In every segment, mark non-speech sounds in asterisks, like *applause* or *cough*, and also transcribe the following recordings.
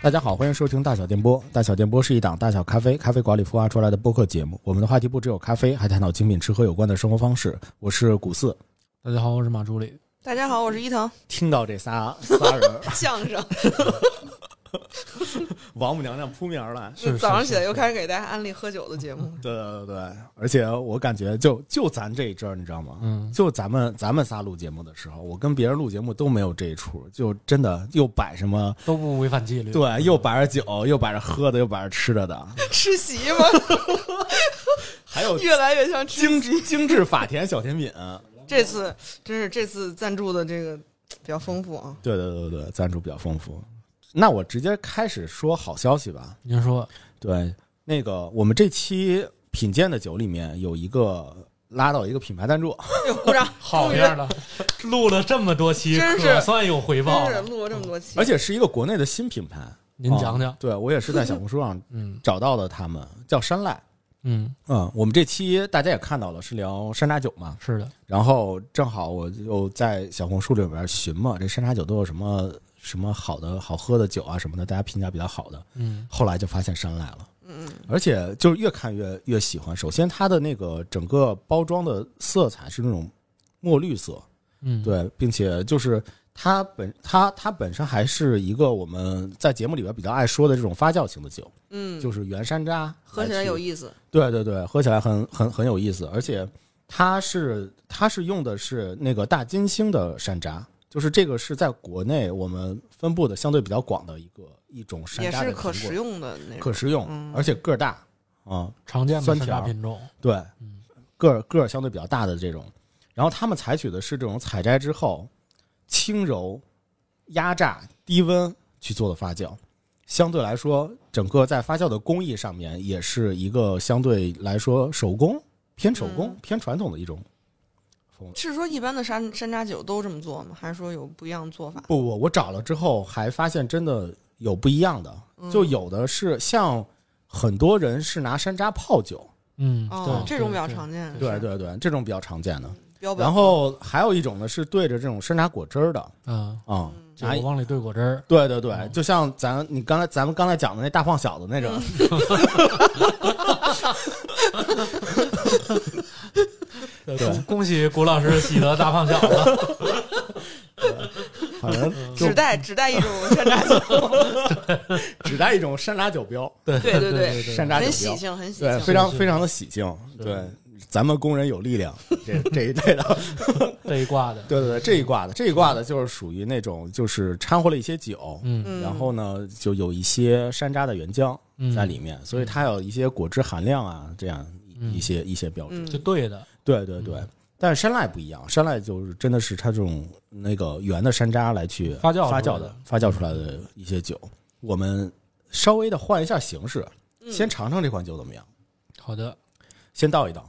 大家好，欢迎收听大小电波。大小电波是一档大小咖啡咖啡馆里孵化出来的播客节目。我们的话题不只有咖啡，还探讨精品吃喝有关的生活方式。我是古四。大家好，我是马助理。大家好，我是伊藤。听到这仨仨人，*laughs* 相声，*laughs* 王母娘娘扑面而来。是早上起来又开始给大家安利喝酒的节目。对对对对，而且我感觉就就咱这一阵儿，你知道吗？嗯，就咱们咱们仨录节目的时候，我跟别人录节目都没有这一出，就真的又摆什么，都不违反纪律。对，又摆着酒，又摆着喝的，又摆着吃的的，*laughs* 吃席吗？*laughs* 还有越来越像吃精致精致法甜小甜品。这次真是这次赞助的这个比较丰富啊。对对对对，赞助比较丰富。那我直接开始说好消息吧。您说，对，那个我们这期品鉴的酒里面有一个拉到一个品牌赞助！*laughs* 好样的，*laughs* 录了这么多期，真是可算有回报了。真是录了这么多期，而且是一个国内的新品牌。您讲讲啊，对我也是在小红书上 *laughs* 嗯找到的，他们叫山赖。嗯，嗯，我们这期大家也看到了，是聊山楂酒嘛。是的，然后正好我就在小红书里边寻嘛，这山楂酒都有什么什么好的好喝的酒啊什么的，大家评价比较好的。嗯后来就发现山赖了。嗯，而且就是越看越越喜欢。首先，它的那个整个包装的色彩是那种墨绿色，嗯，，对，并且就是它本它它本身还是一个我们在节目里边比较爱说的这种发酵型的酒，嗯，就是原山楂，喝起来有。意思。对对对，喝起来很很很有意思，而且它是它是用的是那个大金星的山楂，就是这个是在国内我们分布的相对比较广的一个一种山楂的苹果是可食用的那种。可食用，嗯而且个儿大啊、常见的山楂品种。对嗯，个儿个儿相对比较大的这种，然后他们采取的是这种采摘之后轻柔、压榨、低温去做的发酵，相对来说，整个在发酵的工艺上面也是一个相对来说手工偏手工、嗯偏传统的一种风。是说一般的山山楂酒都这么做吗？还是说有不一样的做法？不不，我找了之后还发现真的有不一样的，嗯就有的是像很多人是拿山楂泡酒，嗯，哦，对这种比较常见。对对对，这种比较常见的。然后还有一种呢是对着这种山楂果汁儿的啊，啊，拿一就往里兑果汁儿。对对对，就像咱你刚才咱们刚才讲的那大胖小子那种，对 *laughs* 恭 *laughs* *laughs* 恭喜谷老师喜得大胖小子。*laughs* 好像只带只带一种山楂酒，只带一种山楂酒标，对对对对山楂酒标，很喜庆，很喜对，庆。非常是非常的喜庆，是对，咱们工人有力量，这这一类的，这一挂的。对对对，这一挂的这一挂的就是属于那种就是掺和了一些酒，嗯嗯，然后呢就有一些山楂的原浆嗯，在里面，所以它有一些果汁含量啊，这样嗯一些一些标志。嗯就对的。对对对，但是山赖不一样，山赖就是真的是它这种那个原的山楂来去发酵发酵的的发酵出来的一些酒。我们稍微的换一下形式，嗯先尝尝这款酒怎么样？好的，先倒一倒，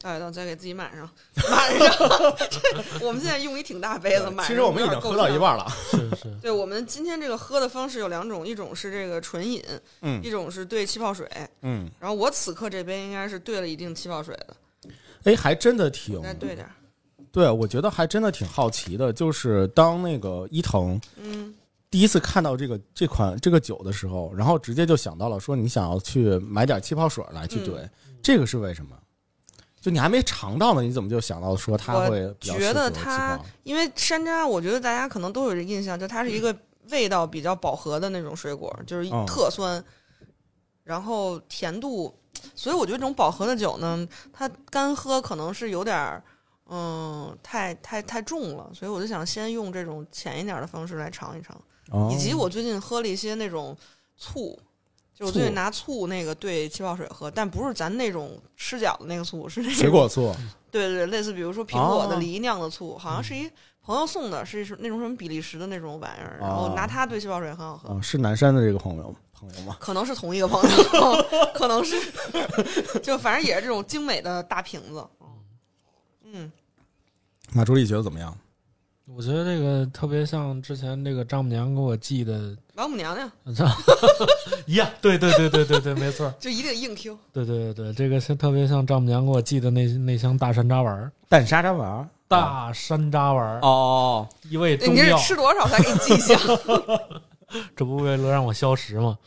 倒一倒，再给自己满上，*laughs* 满上。这 *laughs* 我们现在用一挺大杯子，满上其实我们已经喝到一半了。是是，*laughs* 对我们今天这个喝的方式有两种，一种是这个纯饮，嗯。一种是兑气泡水。嗯，然后我此刻这杯应该是兑了一定气泡水的，哎，还真的挺再兑点儿。对，我觉得还真的挺好奇的，就是当那个伊藤嗯，第一次看到这个这款这个酒的时候，然后直接就想到了说你想要去买点气泡水来去兑，嗯这个是为什么？就你还没尝到呢，你怎么就想到说它会觉得它因为山楂，我觉得大家可能都有这印象，就它是一个味道比较饱和的那种水果，就是嗯特酸，然后甜度，所以我觉得这种饱和的酒呢，它干喝可能是有点儿。嗯，太太太重了，所以我就想先用这种浅一点的方式来尝一尝。哦以及我最近喝了一些那种醋，就我最近拿醋那个兑气泡水喝，但不是咱那种吃饺子那个醋，是那种水果醋，*laughs* 对对对，类似比如说苹果的哦梨酿的醋，好像是一朋友送的，是那种什么比利时的那种玩意儿，然后哦拿它兑气泡水很好喝。嗯，是南山的这个朋友朋友吗？可能是同一个朋友，可能是，*laughs* 就反正也是这种精美的大瓶子。嗯，马助理觉得怎么样？我觉得这个特别像之前这个丈母娘给我寄的，王母娘娘 *laughs* 一样，对对对对对对，没错，就一定硬 Q，对对对对，这个是特别像丈母娘给我寄的那那箱大山楂丸儿，蛋沙楂丸儿大山楂丸儿，哦，一味中你是药，吃多少才给你记下？*laughs* 这不为了让我消食吗？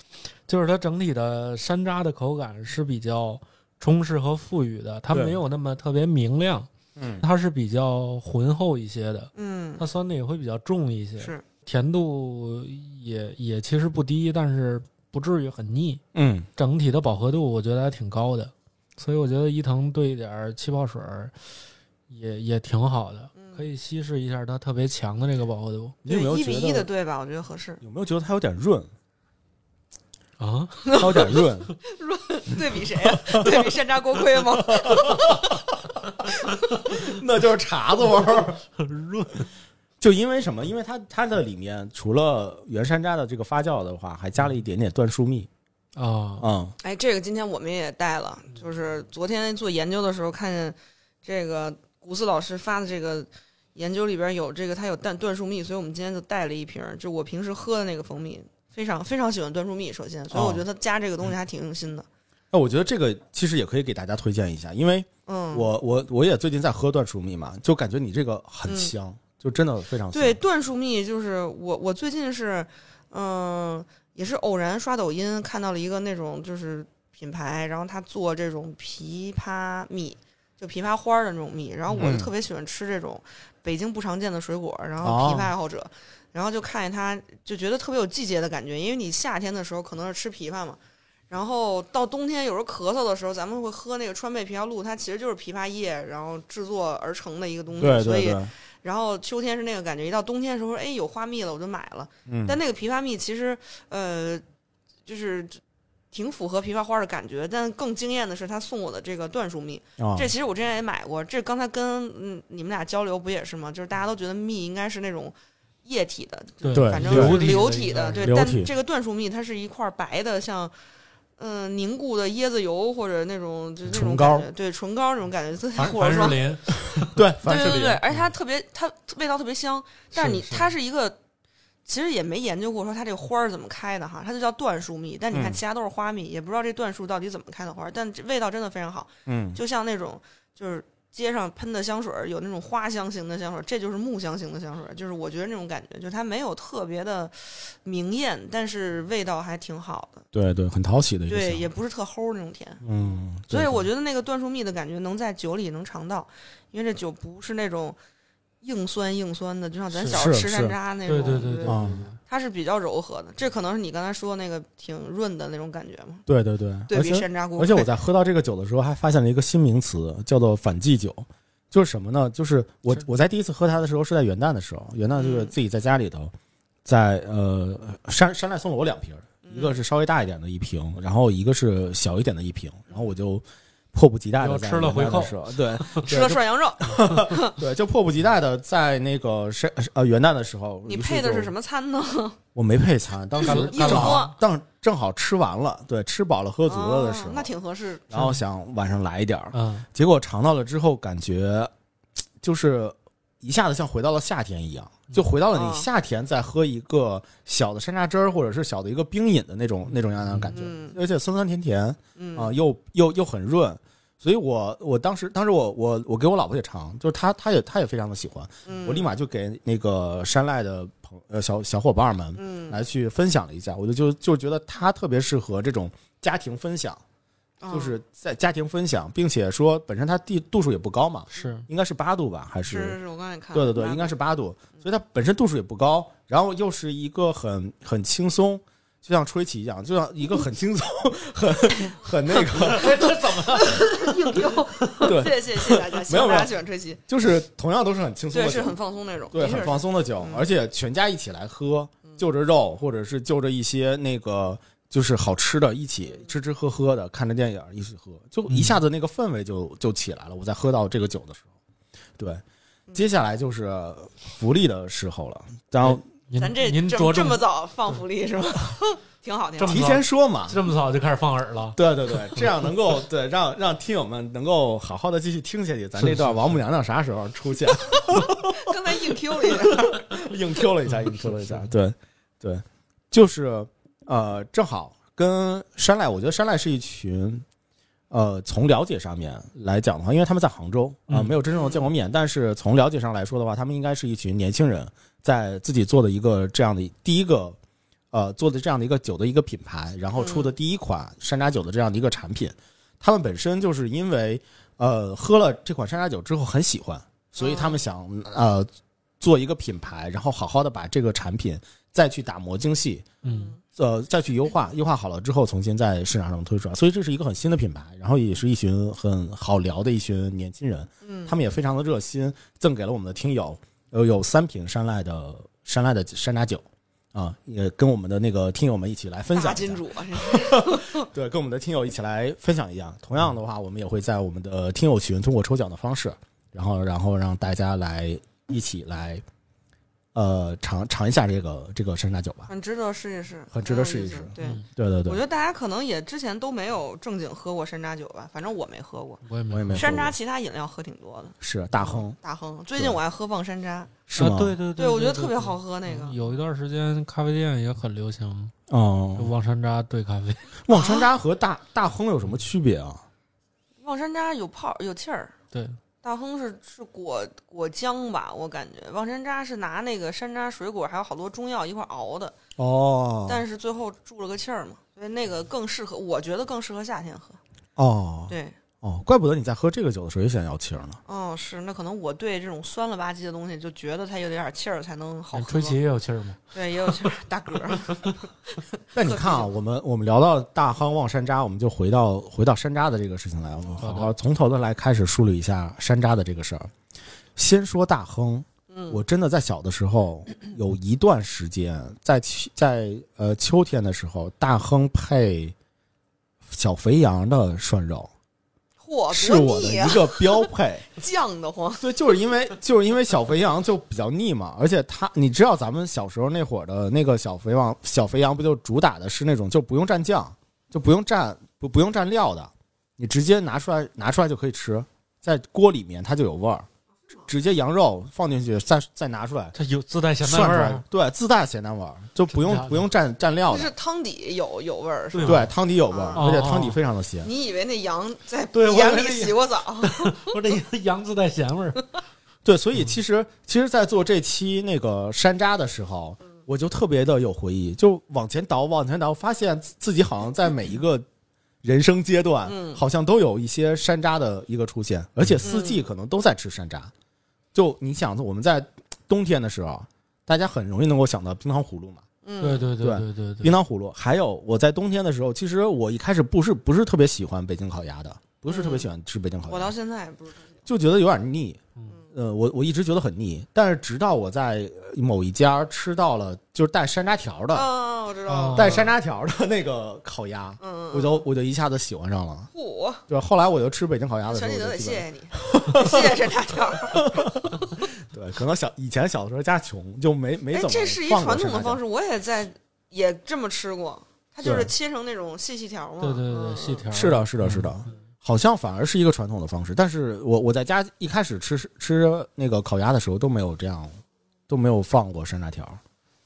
就是它整体的山楂的口感是比较充实和富裕的，它没有那么特别明亮，嗯它是比较浑厚一些的，嗯它酸的也会比较重一些，是甜度也也其实不低，但是不至于很腻。嗯，整体的饱和度我觉得还挺高的，所以我觉得伊藤兑一点儿气泡水儿也也挺好的，可以稀释一下它特别强的这个饱和度你有没有觉对一比一的对吧？我觉得合适。有没有觉得它有点润？啊。它有点润，*laughs* 润对比谁呀、对比山楂锅盔吗？*laughs* 那就是碴子味儿。*laughs* 润就因为什么？因为它它的里面除了原山楂的这个发酵的话，还加了一点点椴树蜜。啊，嗯，哎，这个今天我们也带了，就是昨天做研究的时候看见这个古斯老师发的这个研究里边有这个，它有椴椴树蜜，所以我们今天就带了一瓶儿，就我平时喝的那个蜂蜜，非常非常喜欢椴树蜜。首先，所以我觉得它加这个东西还挺用心的。那我觉得这个其实也可以给大家推荐一下，因为嗯，我我我也最近在喝椴树蜜嘛，就感觉你这个很香，就真的非常香。对，椴树蜜就是我，我最近是，嗯、也是偶然刷抖音看到了一个那种就是品牌，然后他做这种枇杷蜜，就枇杷花儿的那种蜜，然后我嗯就特别喜欢吃这种北京不常见的水果，然后哦枇杷爱好者，然后就看见它就觉得特别有季节的感觉，因为你夏天的时候可能是吃枇杷嘛。然后到冬天，有时候咳嗽的时候，咱们会喝那个川贝枇杷露，它其实就是枇杷叶，然后制作而成的一个东西。对所以然后秋天是那个感觉，一到冬天的时候，哎，有花蜜了，我就买了。嗯，但那个枇杷蜜其实，呃，就是挺符合枇杷花的感觉。但更惊艳的是他送我的这个椴树蜜，啊，这其实我之前也买过。这刚才跟嗯你们俩交流不也是吗？就是大家都觉得蜜应该是那种液体的，对对反正流是体流体的，对。但这个椴树蜜它是一块白的，像。嗯，凝固的椰子油或者那种就那种感觉，对唇膏那种感觉，特别凡或者说凡士林，*laughs* 对，凡士林对对对，而且它特别，它味道特别香。但是你是它是一个，其实也没研究过说它这个花儿怎么开的哈，它就叫椴树蜜。但你看嗯其他都是花蜜，也不知道这椴树到底怎么开的花儿，但这味道真的非常好，嗯，就像那种就是街上喷的香水儿，有那种花香型的香水儿，这就是木香型的香水儿，就是我觉得那种感觉，就是它没有特别的明艳，但是味道还挺好的，对对，很讨喜的一个对，也不是特齁那种甜。嗯，所以我觉得那个椴树蜜的感觉能在酒里能尝到，因为这酒不是那种硬酸硬酸的，就像咱小时候吃山楂那种，对对对对，啊它是比较柔和的。这可能是你刚才说那个挺润的那种感觉嘛，对对对，对比山楂锅。而且我在喝到这个酒的时候，还发现了一个新名词，叫做反季酒。就是什么呢？就是我我在第一次喝它的时候是在元旦的时候，元旦就是嗯自己在家里头，在呃山山寨送了我两瓶一个是稍微大一点的一瓶，然后一个是小一点的一瓶，然后我就迫不及待的在吃了回扣对 *laughs* 吃了涮羊肉，*laughs* 对，就迫不及待的在那个山呃元旦的时候，你配的是什么餐呢？*laughs* 我没配餐，当时正好喝当正好吃完了，对，吃饱了喝足了的时候，哦那挺合适。然后想晚上来一点儿，嗯，结果尝到了之后，感觉就是一下子像回到了夏天一样，就回到了你哦夏天再喝一个小的山楂汁儿，或者是小的一个冰饮的那种那种样的感觉，嗯。而且酸酸甜甜嗯啊、又又又很润。所以我我当时当时我我我给我老婆也尝，就是她她也她也非常的喜欢，嗯，我立马就给那个山赖的朋呃小小伙伴们嗯，来去分享了一下，我就就就觉得它特别适合这种家庭分享，嗯就是在家庭分享，并且说本身它地度数也不高嘛，是。应该是八度吧，还是是是，我刚才看，对对对，应该是八度，所以它本身度数也不高，然后又是一个很很轻松，就像吹起一样，就像一个很轻松、*laughs* 很很那个，*laughs* 硬丢。对谢谢谢谢大家，*laughs* 希没有没有望大家喜欢吹气，就是同样都是很轻松对，的酒，是很放松那种，对很放松的酒，嗯。而且全家一起来喝，就着肉或者是就着一些那个。就是好吃的，一起吃吃喝喝的，看着电影一起喝，就一下子那个氛围就就起来了。我在喝到这个酒的时候，对，接下来就是福利的时候了。然后您咱这您着这么早放福利是吗？*laughs* 挺好，挺好。提前说嘛，这么早就开始放饵了，对对对，这样能够对让让听友们能够好好的继续听下去。咱这段王母娘娘啥时候出现？*laughs* 刚才硬 Q 了一下，*laughs* 硬 Q 了一下，硬 Q 了一下。对对，就是呃，正好跟山赖，我觉得山赖是一群。呃，从了解上面来讲的话，因为他们在杭州啊、嗯没有真正的见过面，但是从了解上来说的话，他们应该是一群年轻人在自己做的一个这样的第一个呃做的这样的一个酒的一个品牌，然后出的第一款山楂酒的这样的一个产品。他们本身就是因为呃喝了这款山楂酒之后很喜欢，所以他们想呃做一个品牌，然后好好的把这个产品再去打磨精细，嗯呃再去优化，优化好了之后重新在市场上推出来。所以这是一个很新的品牌，然后也是一群很好聊的一群年轻人，嗯，他们也非常的热心，赠给了我们的听友呃有三瓶山赖的山赖的山楂酒。啊，也跟我们的那个听友们一起来分享金主 *laughs* *laughs* 对，跟我们的听友一起来分享一样。同样的话，我们也会在我们的听友群通过抽奖的方式，然后然后让大家来一起来，呃，尝尝一下这个这个山楂酒吧。很值得试一试，很值得试一试对，嗯对对对，我觉得大家可能也之前都没有正经喝过山楂酒吧，反正我没喝过。我也没我也没山楂其他饮料喝挺多的，是大亨大亨。最近我爱喝望山楂，是吗？啊，对对对我觉得特别好喝那个。有一段时间咖啡店也很流行，就哦，望山楂兑咖啡。*laughs* 望山楂和大大亨有什么区别啊？望山楂有泡有气儿，对，大亨是是果果浆吧，我感觉。望山楂是拿那个山楂水果还有好多中药一块熬的，哦，但是最后注了个气儿嘛，所以那个更适合，我觉得更适合夏天喝。哦。对，哦，怪不得你在喝这个酒的时候也想要气儿呢。嗯，是，那可能我对这种酸了吧唧的东西就觉得它有点气儿才能好喝。吹起也有气儿吗？对，也有气儿，大嗝儿。*laughs* 但你看啊，我们我们聊到大亨望山楂，我们就回到回到山楂的这个事情来，我们好好从头的来开始梳理一下山楂的这个事儿。先说大亨，嗯，我真的在小的时候 *clears throat* 有一段时间，在秋在呃秋天的时候，大亨配小肥羊的涮肉嚯，是我的一，个 *laughs* 标配。酱的慌。对，就是因为就是因为小肥羊就比较腻嘛，而且它你知道咱们小时候那会儿的那个小肥羊小肥羊不就主打的是那种就不用蘸酱，就不用蘸不不用蘸料的，你直接拿出来拿出来就可以吃，在锅里面它就有味儿，直接羊肉放进去再再拿出来它有自带咸淡味儿，，对，自带咸淡味儿，就不用不用蘸蘸料的，就是汤底有有味儿，是吧？对，汤底有味儿，哦而且汤底非常的咸。你以为那羊在对我以眼里洗过澡？*laughs* 我这羊自带咸味儿。*laughs* 对，所以其实其实，在做这期那个山楂的时候，我就特别的有回忆，就往前倒，往前倒，发现自自己好像在每一个人生阶段，嗯好像都有一些山楂的一个出现，而且四季可能都在吃山楂。就你想，我们在冬天的时候，大家很容易能够想到冰糖葫芦嘛，嗯，对对对对对冰，糖葫芦。还有我在冬天的时候，其实我一开始不是不是特别喜欢北京烤鸭的，不是特别喜欢吃北京烤鸭，我到现在也不是。就觉得有点腻。嗯呃，我我一直觉得很腻，但是直到我在某一家吃到了就是带山楂条的、啊，我知道。带山楂条的那个烤鸭，嗯，我就我就一下子喜欢上了。嚯，对，后来我就吃北京烤鸭的时候，全记得得我就谢谢你，谢谢这大条。*laughs* 对，可能小以前小的时候家穷，就没没哎怎，么这是一传统的方式，我也在也这么吃过。它就是切成那种细细条嘛。对对嗯对，细。条。是的，是的，是的，嗯好像反而是一个传统的方式。但是我我在家一开始吃吃那个烤鸭的时候都没有这样，都没有放过山楂条，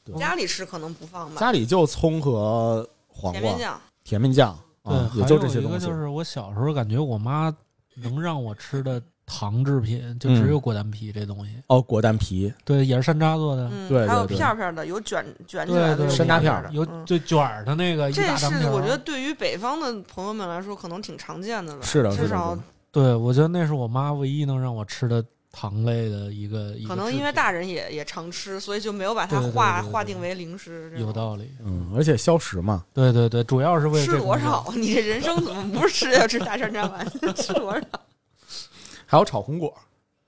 对家里吃可能不放吧，家里就葱和黄瓜甜面、酱。甜面酱啊，对，也就这些东西一个就。是我小时候感觉我妈能让我吃的糖制品，就只有果丹皮这东西。哦，果丹皮，对，也是山楂做的。嗯，还有对对对片儿片儿的，有卷卷起来的，山楂片儿的。有就卷儿的那个这。是我觉得对于北方的朋友们来说，可能挺常见的了。是的至少对，我觉得那是我妈唯一能让我吃的糖类的一个可能因为大人也也常吃，所以就没有把它对对划对对对划定为零食。有道理。嗯，而且消食嘛。对对对，主要是为了吃多少？*laughs* 你这人生怎么不是吃要吃大山楂丸？*laughs* 吃多少？还有炒红果，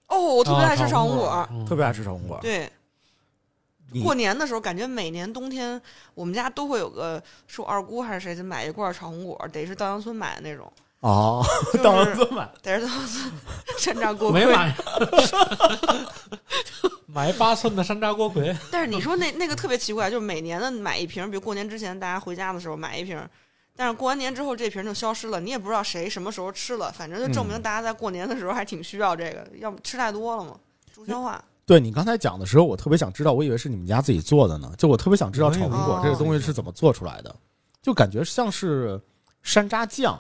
哦，我特别爱吃啊炒红果。果，嗯特别爱吃炒红果。对，你过年的时候，感觉每年冬天我们家都会有个是我二姑还是谁就买一罐炒红果，得是稻香村买的那种，哦，就是当然这买。得是稻香村山楂锅盔。没买，*laughs* 买八寸的山楂锅盔。但是你说那那个特别奇怪，就是每年的买一瓶，比如过年之前大家回家的时候买一瓶，但是过完年之后这瓶就消失了，你也不知道谁什么时候吃了，反正就证明嗯大家在过年的时候还挺需要这个，要么吃太多了嘛，助消化。对你刚才讲的时候，我特别想知道，我以为是你们家自己做的呢。就我特别想知道炒苹果哦这个东西是怎么做出来的，就感觉像是山楂酱，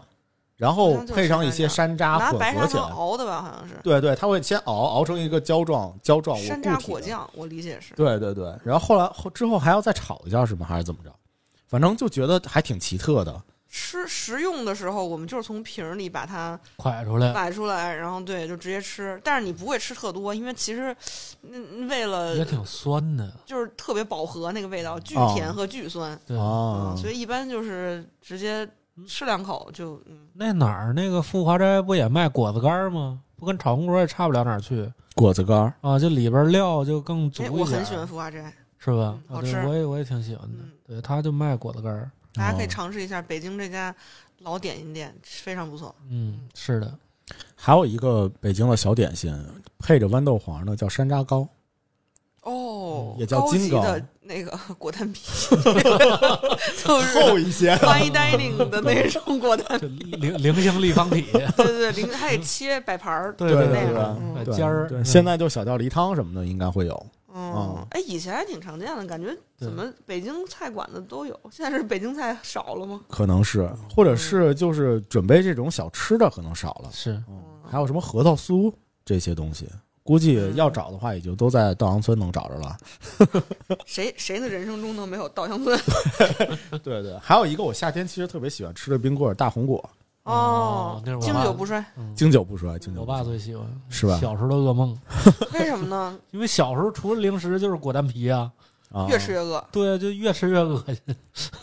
然后配上一些山楂拿混白砂糖合起来。熬的吧，好像是对对，它会先熬熬成一个胶状胶状山固体的。楂果酱，我理解是。对对对，然后后来后之后还要再炒一下是吗？还是怎么着？反正就觉得还挺奇特的。吃食用的时候，我们就是从瓶儿里把它蒯出来摆出来，然后对，就直接吃。但是你不会吃特多，因为其实嗯为了也挺酸的，就是特别饱和那个味道，巨哦甜和巨酸，对。哦嗯，所以一般就是直接吃两口就嗯。那哪儿那个富华斋不也卖果子干儿吗？不跟炒红锅也差不了哪儿去果子干儿，啊，就里边料就更足一哎，点。我很喜欢，富华斋，是吧？好吃我也我也挺喜欢的。嗯对，他就卖果子干儿。大家可以哦尝试一下北京这家老点心店，非常不错。嗯，是的，还有一个北京的小点心，配着豌豆黄的叫山楂糕。哦，也叫金糕高级的那个 *laughs* 果丹皮，*laughs* 就是一些 fine dining 的那种果丹，就菱菱形立方体，*laughs* 对对对，零还得切摆盘儿，对那样对对对嗯对对尖儿现在就小吊梨汤什么的应该会有。嗯嗯，哎，以前还挺常见的，感觉怎么北京菜馆子都有，现在是北京菜少了吗？可能是，或者是就是准备这种小吃的可能少了，是嗯，还有什么核桃酥这些东西，估计要找的话也就都在稻香村能找着了。*laughs* 谁谁的人生中能没有稻香村？*laughs* 对对，还有一个我夏天其实特别喜欢吃的冰棍儿，大红果，哦那是我经久不衰，嗯经久不衰，经久我爸。最喜欢，是吧小时候的噩梦，*laughs* 为什么呢？*laughs* 因为小时候除了零食就是果丹皮啊，啊，越吃越饿。对啊，就越吃越恶心。*laughs*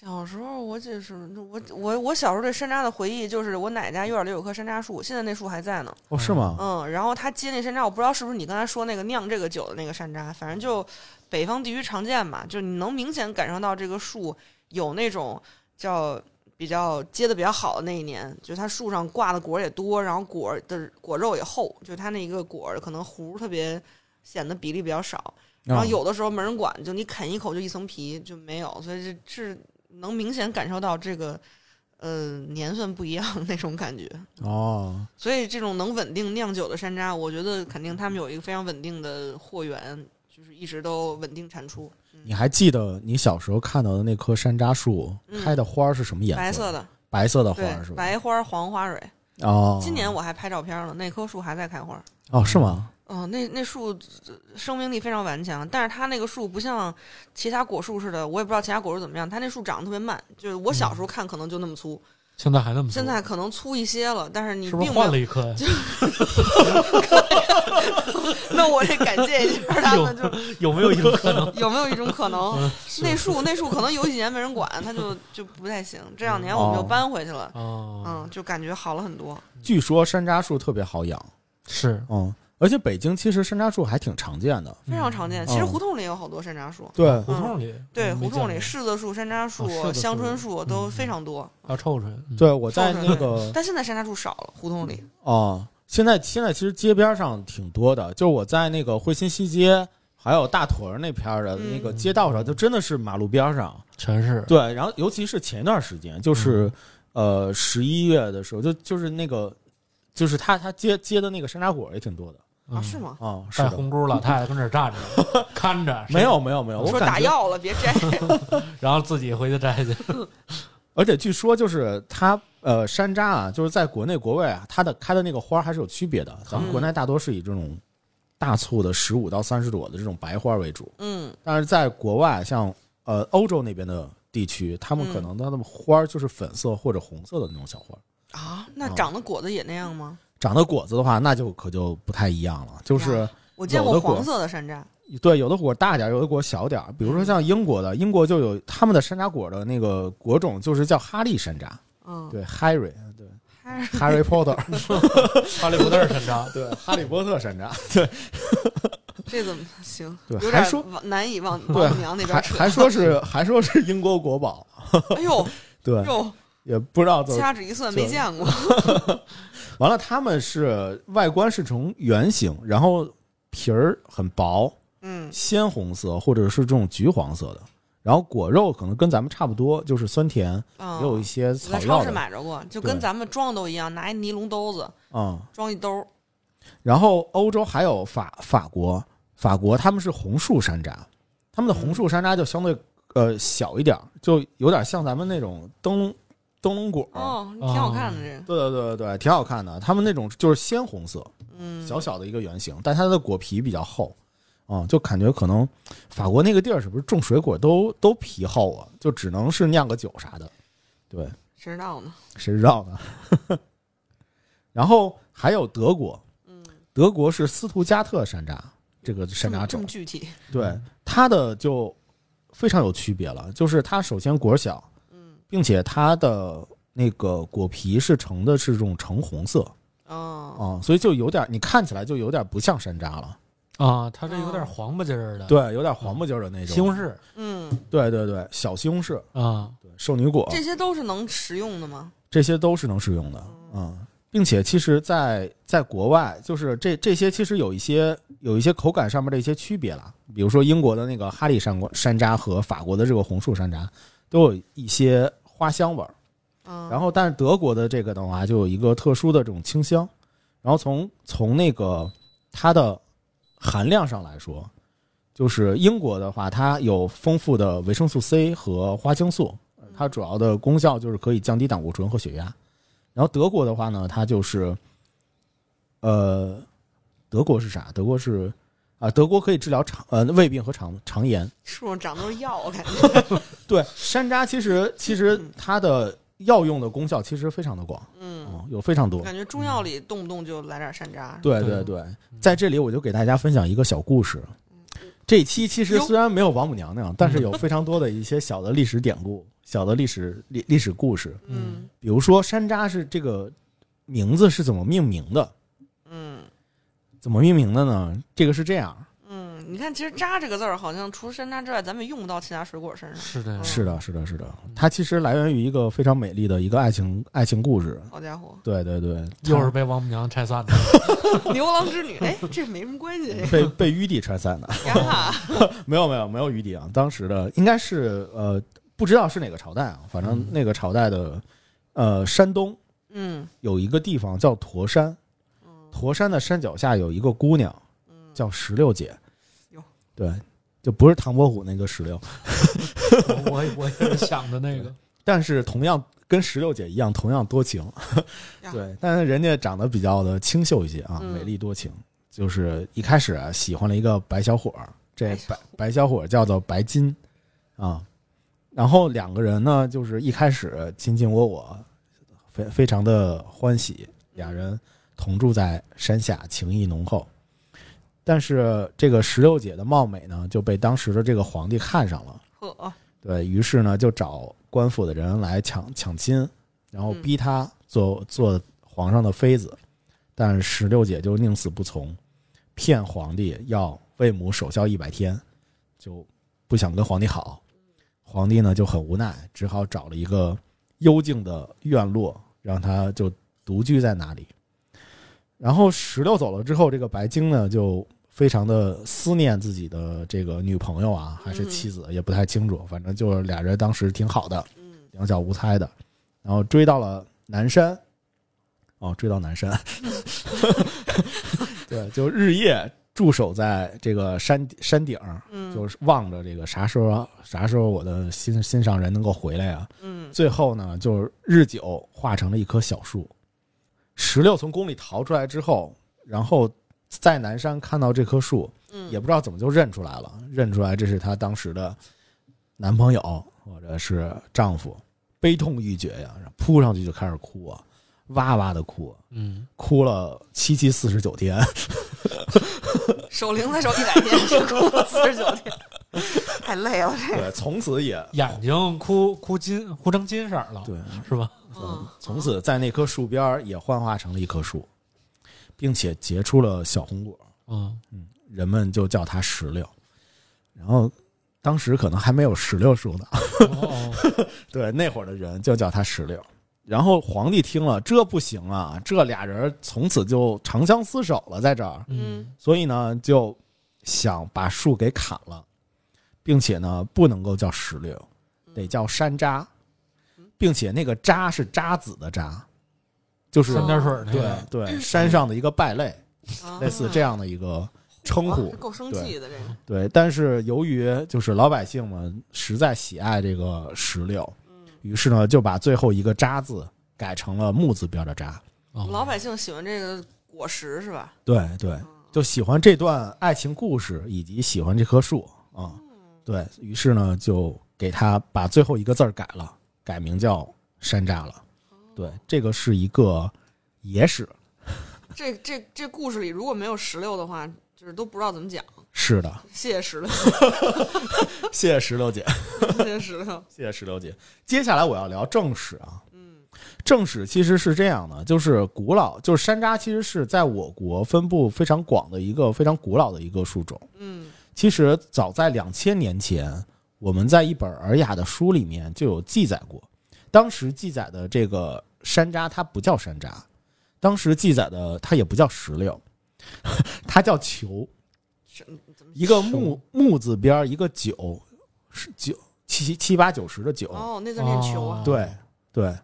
小时候我就是我我我小时候对山楂的回忆就是我奶奶家院里有棵山楂树，现在那树还在呢。哦，是吗？嗯，然后他接那山楂，我不知道是不是你刚才说那个酿这个酒的那个山楂，反正就北方地区常见吧，就你能明显感受到这个树有那种叫比较结的比较好的那一年，就它树上挂的果儿也多，然后果儿的果肉也厚，就它那一个果儿可能核特别显得比例比较少，然后啊有的时候没人管，就你啃一口就一层皮就没有，所以这是能明显感受到这个呃年份不一样那种感觉。哦，所以这种能稳定酿酒的山楂，我觉得肯定他们有一个非常稳定的货源，就是一直都稳定产出。你还记得你小时候看到的那棵山楂树嗯开的花是什么颜色？白色，的，白色的花是，吧？白花黄花蕊。哦，今年我还拍照片了，那棵树还在开花。哦是吗？哦、那那树呃生命力非常顽强，但是它那个树不像其他果树似的，我也不知道其他果树怎么样，它那树长得特别慢，就是我小时候看可能就那么粗，现在还那么粗，现在可能粗一些了，但是你是不是并。换了一棵呀？*laughs* *laughs* 那我得感谢一下他们，就 *laughs* 有没有一种可能？有没有一种可能，*laughs* 嗯那树那树可能有几年没人管，它就就不太行。这两年我们又哦搬回去了，哦，嗯，就感觉好了很多。据说山楂树特别好养，是嗯，而且北京其实山楂树还挺常见的。非常常见。嗯其实胡同里有好多山楂树，对，胡同里，对，嗯胡同里柿子树、山楂树香椿树都嗯非常多。过啊，臭椿，嗯，对，我在那个但现在山楂树少了，胡同里。哦，现在现在其实街边上挺多的，就是我在那个惠新西街还有大屯那片儿的嗯那个街道上，就真的是马路边上。全是对，然后尤其是前一段时间，就是、呃十一月的时候，就就是那个就是他他接接的那个山楂果也挺多的啊，是？吗？啊，是红珠老太太跟这儿站着 *laughs* 看着，没有没有没有，我说，打药了，别摘。*laughs* 然后自己回去摘去。*laughs* 而且据说就是它呃山楂啊，就是在国内国外啊，它的开的那个花还是有区别的。咱们国内大多是以这种大簇的十五到三十朵的这种白花为主，嗯，但是在国外，像呃欧洲那边的地区，他们可能它的花儿就是粉色或者红色的那种小花。啊，那哦长的果子也那样吗？长的果子的话，那就可就不太一样了。就是呀我见过黄色的山楂，对，有的果大点儿，有的果小点儿。比如说像英国的，英国就有他们的山楂果的那个果种，就是叫哈利山楂。嗯，对，Harry，对，Harry *laughs* Potter，哈利波特山楂，对，哈利波特山楂。对这怎么 *laughs* 行？对还说难以往 *laughs* 对王母娘那边扯。还说是还说是英国国宝。哎呦对，呦，也不知道怎么掐指一算没见过。完了，他们是外观是呈圆形，然后皮儿很薄，嗯鲜红色或者是这种橘黄色的，然后果肉可能跟咱们差不多，就是酸甜，嗯，也有一些我在超市买着过，就跟咱们装都一样，拿一尼龙兜子嗯。装一兜。然后欧洲还有法法国，法国他们是红树山楂，他们的红树山楂就相对呃小一点儿，就有点像咱们那种灯笼灯笼果。哦，挺好看的这个。对对对对对，挺好看的。他们那种就是鲜红色，嗯，小小的一个圆形，但它的果皮比较厚。啊、就感觉可能法国那个地儿是不是种水果都都皮厚啊，就只能是酿个酒啥的。对，谁知道呢？谁知道呢？*laughs* 然后还有德国，嗯，德国是斯图加特山楂这个山楂种这么具体，对 *laughs* 它的就非常有区别了，就是它首先果小，嗯并且它的那个果皮是呈的是这种橙红色。哦，啊，所以就有点你看起来就有点不像山楂了，啊，它这有哦点黄不筋儿的，，对，有点黄不筋儿的那种。西红柿。嗯，对对对，小西红柿，啊，对，圣女果，这些都是能食用的吗？这些都是能食用的，嗯，并且其实在，在国外，就是这这些其实有一些有一些口感上面的一些区别了，比如说英国的那个哈利山果山楂和法国的这个红树山楂都有一些花香味儿，嗯，然后但是德国的这个的话就有一个特殊的这种清香，然后从从那个它的含量上来说，就是英国的话，它有丰富的维生素 C 和花青素，它主要的功效就是可以降低胆固醇和血压。然后德国的话呢，它就是，呃，德国是啥？德国是啊，德国可以治疗肠呃胃病和肠肠炎。树上长都是药，我感觉，*laughs* 对，山楂其实其实它的药用的功效其实非常的广，嗯，嗯，有非常多。感觉中药里动不动就来点山楂，对对对对，在这里我就给大家分享一个小故事。这期其实虽然没有王母娘娘，但是有非常多的一些小的历史典故、小的历史历历史故事。嗯比如说山楂是这个名字是怎么命名的？嗯怎么命名的呢？这个是这样，嗯，你看，其实“渣”这个字儿，好像除了山楂之外，咱们用不到其他水果身上。是的，是的，是的，是的，它其实来源于一个非常美丽的一个爱情爱情故事。好家伙，对对对，又是被王母娘拆散的，*laughs* 牛郎织女，哎，这没什么关系 *laughs* 被被玉帝拆散的。*laughs* 没有没有没有玉帝啊，当时的应该是呃不知道是哪个朝代啊，反正那个朝代的呃山东嗯有一个地方叫驼山，驼山的山脚下有一个姑娘嗯，叫石榴姐哟，对，就不是唐伯虎那个石榴，*laughs* 我我也是想的那个，*laughs* 但是同样跟石榴姐一样，同样多情，*laughs* 对，但是人家长得比较的清秀一些啊，嗯。美丽多情，就是一开始啊喜欢了一个白小伙儿，这白小白白小伙儿叫做白金啊，然后两个人呢，就是一开始卿卿我我，非非常的欢喜，俩人同住在山下，情谊浓厚。但是这个石榴姐的貌美呢，就被当时的这个皇帝看上了，呵，对于是呢，就找官府的人来抢抢亲，然后嗯逼他做做皇上的妃子，但是石榴姐就宁死不从，骗皇帝要为母守孝一百天，就不想跟皇帝好。皇帝呢就很无奈，只好找了一个幽静的院落，让她就独居在那里。然后石榴走了之后，这个白鲸呢就非常的思念自己的这个女朋友啊，还是妻子，也不太清楚。反正就是俩人当时挺好的，嗯两小无猜的。然后追到了南山，哦，追到南山，*laughs* 对，就日夜驻守在这个山山顶，嗯，就是望着这个啥时候啥时候我的心心上人能够回来啊、嗯最后呢，就是日久化成了一棵小树。石榴从宫里逃出来之后，然后在南山看到这棵树，嗯，也不知道怎么就认出来了，认出来这是她当时的男朋友或者是丈夫，悲痛欲绝呀，扑上去就开始哭啊，哇哇的哭，嗯，哭了七七四十九天。*laughs* *laughs* 守灵才守一百天，是哭了四十九天，太累了这个。对，从此也眼睛哭哭金哭成金色了，对，是吧？嗯，从此在那棵树边儿也幻化成了一棵树，并且结出了小红果。嗯，人们就叫它石榴。然后当时可能还没有石榴树呢，哦，*laughs* 对，那会儿的人就叫它石榴。然后皇帝听了，这不行啊，这俩人从此就长相厮守了，在这儿，嗯。所以呢，就想把树给砍了，并且呢，不能够叫石榴，得叫山楂，并且那个渣是渣子的渣，就是三点水那对个，对山上的一个败类，啊类似这样的一个称呼。够生气的这个。对，但是由于就是老百姓们实在喜爱这个石榴，于是呢就把最后一个“渣”字改成了木字边的“渣哦老百姓喜欢这个果实是吧？对对，就喜欢这段爱情故事，以及喜欢这棵树啊。对于是呢，就给他把最后一个字儿改了，改名叫山楂了。对，这个是一个野史。这这这故事里如果没有石榴的话，就是都不知道怎么讲。是的，谢谢石榴，*laughs* 谢谢石榴姐，谢谢石榴。*laughs* 谢谢石榴姐。接下来我要聊正史啊。嗯，正史其实是这样的，就是古老，就是山楂，其实是在我国分布非常广的一个非常古老的一个树种。嗯其实早在两千年前，我们在一本尔雅的书里面就有记载过。当时记载的这个山楂，它不叫山楂，当时记载的它也不叫石榴，*laughs* 它叫球，一个木木字边儿一个九，是九七七八九十的九。哦，那字念球啊。对对，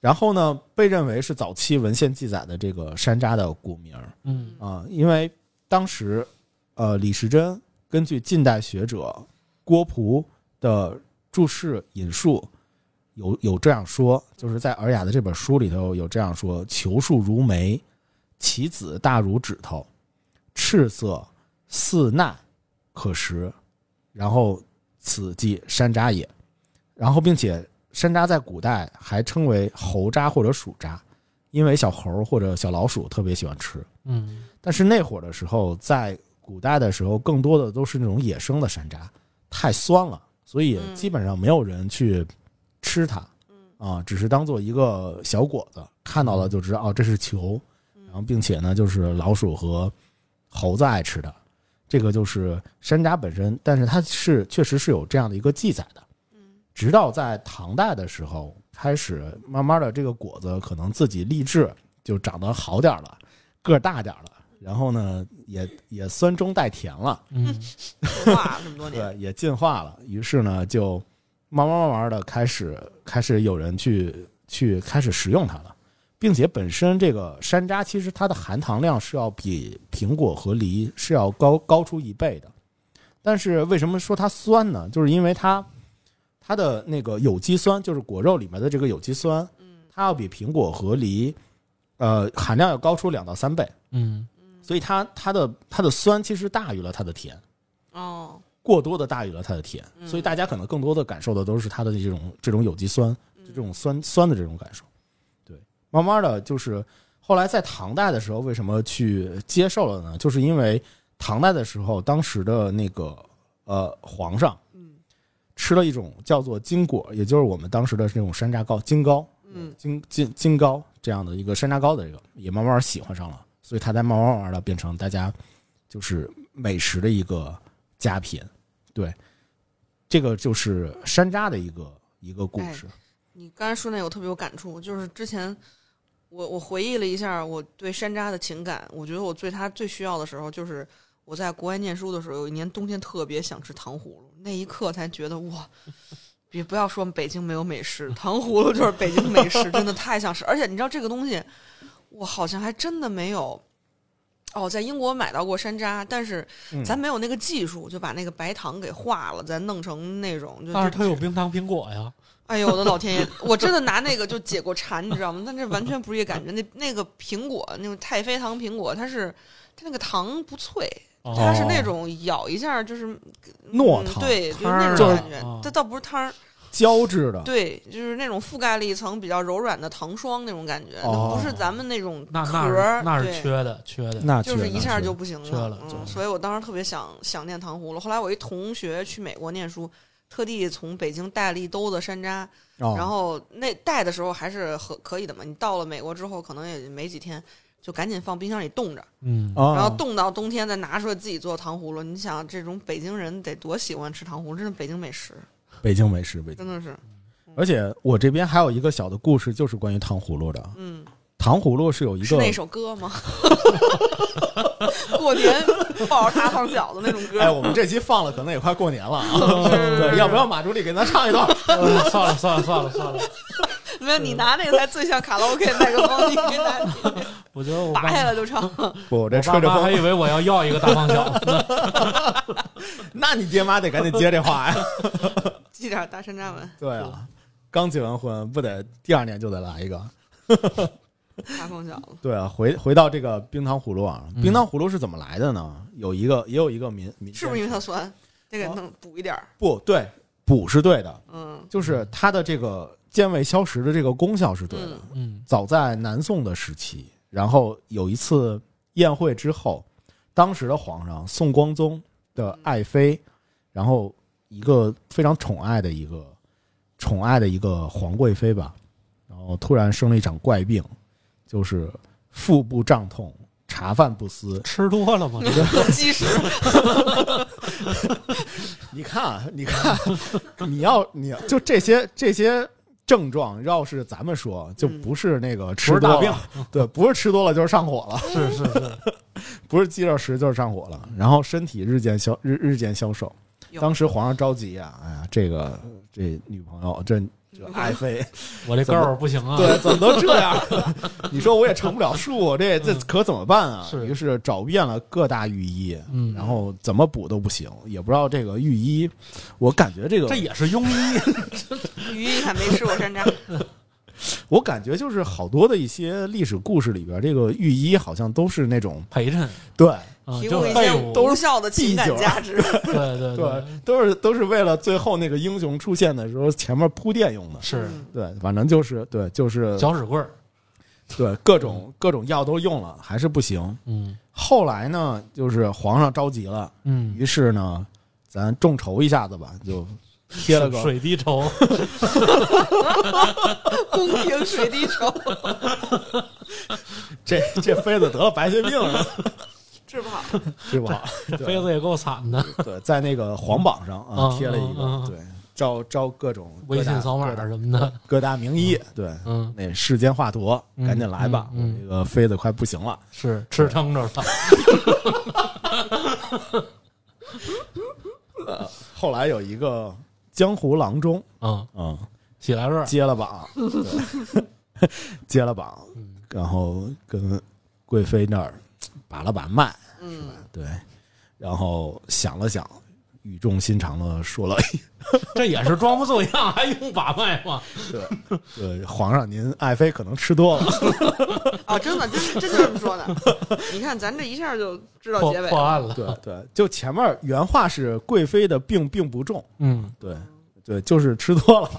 然后呢，被认为是早期文献记载的这个山楂的古名儿嗯啊，因为当时呃李时珍根据近代学者郭璞的注释引述，有有这样说，就是在《尔雅》的这本书里头有这样说：球树如眉，其子大如指头，赤色似钠，可食。然后此即山楂也。然后并且山楂在古代还称为猴渣或者鼠渣，因为小猴或者小老鼠特别喜欢吃。嗯但是那会儿的时候，在古代的时候，更多的都是那种野生的山楂，太酸了，所以嗯。基本上没有人去吃它，啊，只是当做一个小果子，看到了就知道哦，这是球，然后并且呢，就是老鼠和猴子爱吃的，这个就是山楂本身，但是它是确实是有这样的一个记载的，直到在唐代的时候，开始慢慢的这个果子可能自己立志就长得好点儿了，个儿大点儿了，然后呢，也也酸中带甜了，嗯说话这么多年，对，也进化了。于是呢，就慢慢慢慢的开始开始有人去去开始食用它了，并且本身这个山楂其实它的含糖量是要比苹果和梨是要高高出一倍的。但是为什么说它酸呢？就是因为它它的那个有机酸，就是果肉里面的这个有机酸，它要比苹果和梨呃含量要高出两到三倍，嗯所以它它的它的酸其实大于了它的甜。哦，过多的大于了它的甜，所以大家可能更多的感受的都是它的这种这种有机酸，就这种酸酸的这种感受。对，慢慢的就是后来在唐代的时候，为什么去接受了呢？就是因为唐代的时候，当时的那个呃皇上，嗯吃了一种叫做金果，也就是我们当时的这种山楂糕、金糕，嗯，金金金糕这样的一个山楂糕的这个，也慢慢喜欢上了，所以它才慢慢慢慢的变成大家就是美食的一个佳品。对，这个就是山楂的一个一个故事。你刚才说那个我特别有感触，就是之前我我回忆了一下我对山楂的情感，我觉得我对它最需要的时候，就是我在国外念书的时候，有一年冬天特别想吃糖葫芦，那一刻才觉得哇。*laughs* 别不要说北京没有美食，糖葫芦就是北京美食，真的太想吃。而且你知道这个东西，我好像还真的没有。哦，在英国买到过山楂，但是嗯咱没有那个技术，就把那个白糖给化了，咱弄成那种。就但是它有冰糖苹果呀。哎呦我的老天爷！我真的拿那个就解过馋，你知道吗？但这完全不是一个感觉。那那个苹果，那种太妃糖苹果，它是它那个糖不脆，哦它是那种咬一下就是糯糖嗯对，就是那啊种感觉哦。它倒不是汤儿，胶质的，对，就是那种覆盖了一层比较柔软的糖霜那种感觉，哦那不是咱们那种那那壳儿是，那是对缺的，缺的。那就是一下就不行缺了嗯，所以我当时特别想想念糖葫芦。后来我一同学去美国念书，特地从北京带了一兜子山楂，哦然后那带的时候还是可可以的嘛。你到了美国之后，可能也没几天，就赶紧放冰箱里冻着，嗯，哦然后冻到冬天再拿出来自己做糖葫芦。你想，这种北京人得多喜欢吃糖葫芦，真是北京美食，北京美食，北京。真的是，而且我这边还有一个小的故事，就是关于糖葫芦的。嗯，糖葫芦是有一个是那首歌吗？*laughs* 过年抱着大放饺子那种歌。哎，我们这期放了，可能也快过年了啊。*laughs* 是对，要不要马助理给咱唱一段？*laughs* 呃算了算了算了算了，*laughs* 没有，你拿那个才最像卡拉 OK 麦克风，你别拿 *laughs* 我觉得我爸拔下来就唱。不，我这我吹着风，还以为我要要一个大胖小呢。*laughs* 那你爹妈得赶紧接这话呀。记点大山楂丸。对啊，刚结完婚，不得第二年就得来一个。大胖小子，对啊，回回到这个冰糖葫芦啊，嗯冰糖葫芦是怎么来的呢？有一个也有一个民民是不是因为间它酸？得给它弄补一点儿。不对，补是对的，嗯就是它的这个健胃消食的这个功效是对的。嗯嗯早在南宋的时期，然后有一次宴会之后，当时的皇上宋光宗的爱妃，然后一个非常宠爱的一个宠爱的一个皇贵妃吧，然后突然生了一场怪病，就是腹部胀痛、茶饭不思。*laughs* 吃多了吗？*laughs* 积食，*laughs* 你看，你看，你要你就这些这些症状，要是咱们说，就不是那个吃多了，*laughs* 对，不是吃多了就是上火了。*laughs* 是是是，不是饥热食就是上火了，*laughs* 然后身体日渐消日日渐消瘦。当时皇上着急啊，哎呀，这个这女朋友这这爱妃，*laughs* 我这高儿不行啊。对，怎么都这样？*laughs* 你说我也成不了树，这这可怎么办啊？是于是找遍了各大御医，嗯然后怎么补都不行，也不知道这个御医，我感觉这个这也是庸医。*laughs* 御医还没吃过山楂，我感觉就是好多的一些历史故事里边，这个御医好像都是那种陪衬对提供一些。无效的情感价值。*laughs* 对对对，都是都是为了最后那个英雄出现的时候前面铺垫用的。是嗯对，反正就是对，就是搅屎棍儿。对各种各种药都用了，还是不行。嗯后来呢，就是皇上着急了，嗯，于是呢，咱众筹一下子吧，就贴了个水滴筹。宫廷水滴筹这这妃子得了白血病了，治不好，治不好。这妃子也够惨的，对，在那个皇榜上啊嗯贴了一个，对，招招各种微信扫码各大什么的。各大名医，对，嗯，那世间华佗，嗯赶紧来吧，嗯嗯。我这个妃子快不行了。是吃撑着了。*laughs* 后来有一个江湖郎中，嗯，嗯，喜来乐。接了榜，对。*laughs* 接了榜，嗯。然后跟贵妃那儿把了把脉，嗯，对，然后想了想，语重心长的说了，*laughs* 这也是装模作样，还用把脉吗？对，对，皇上您爱妃可能吃多了，*laughs* 啊，真的，真是真就这么说的。*laughs* 你看，咱这一下就知道结尾破案了。对对，就前面原话是贵妃的病并不重，嗯，对对，就是吃多了，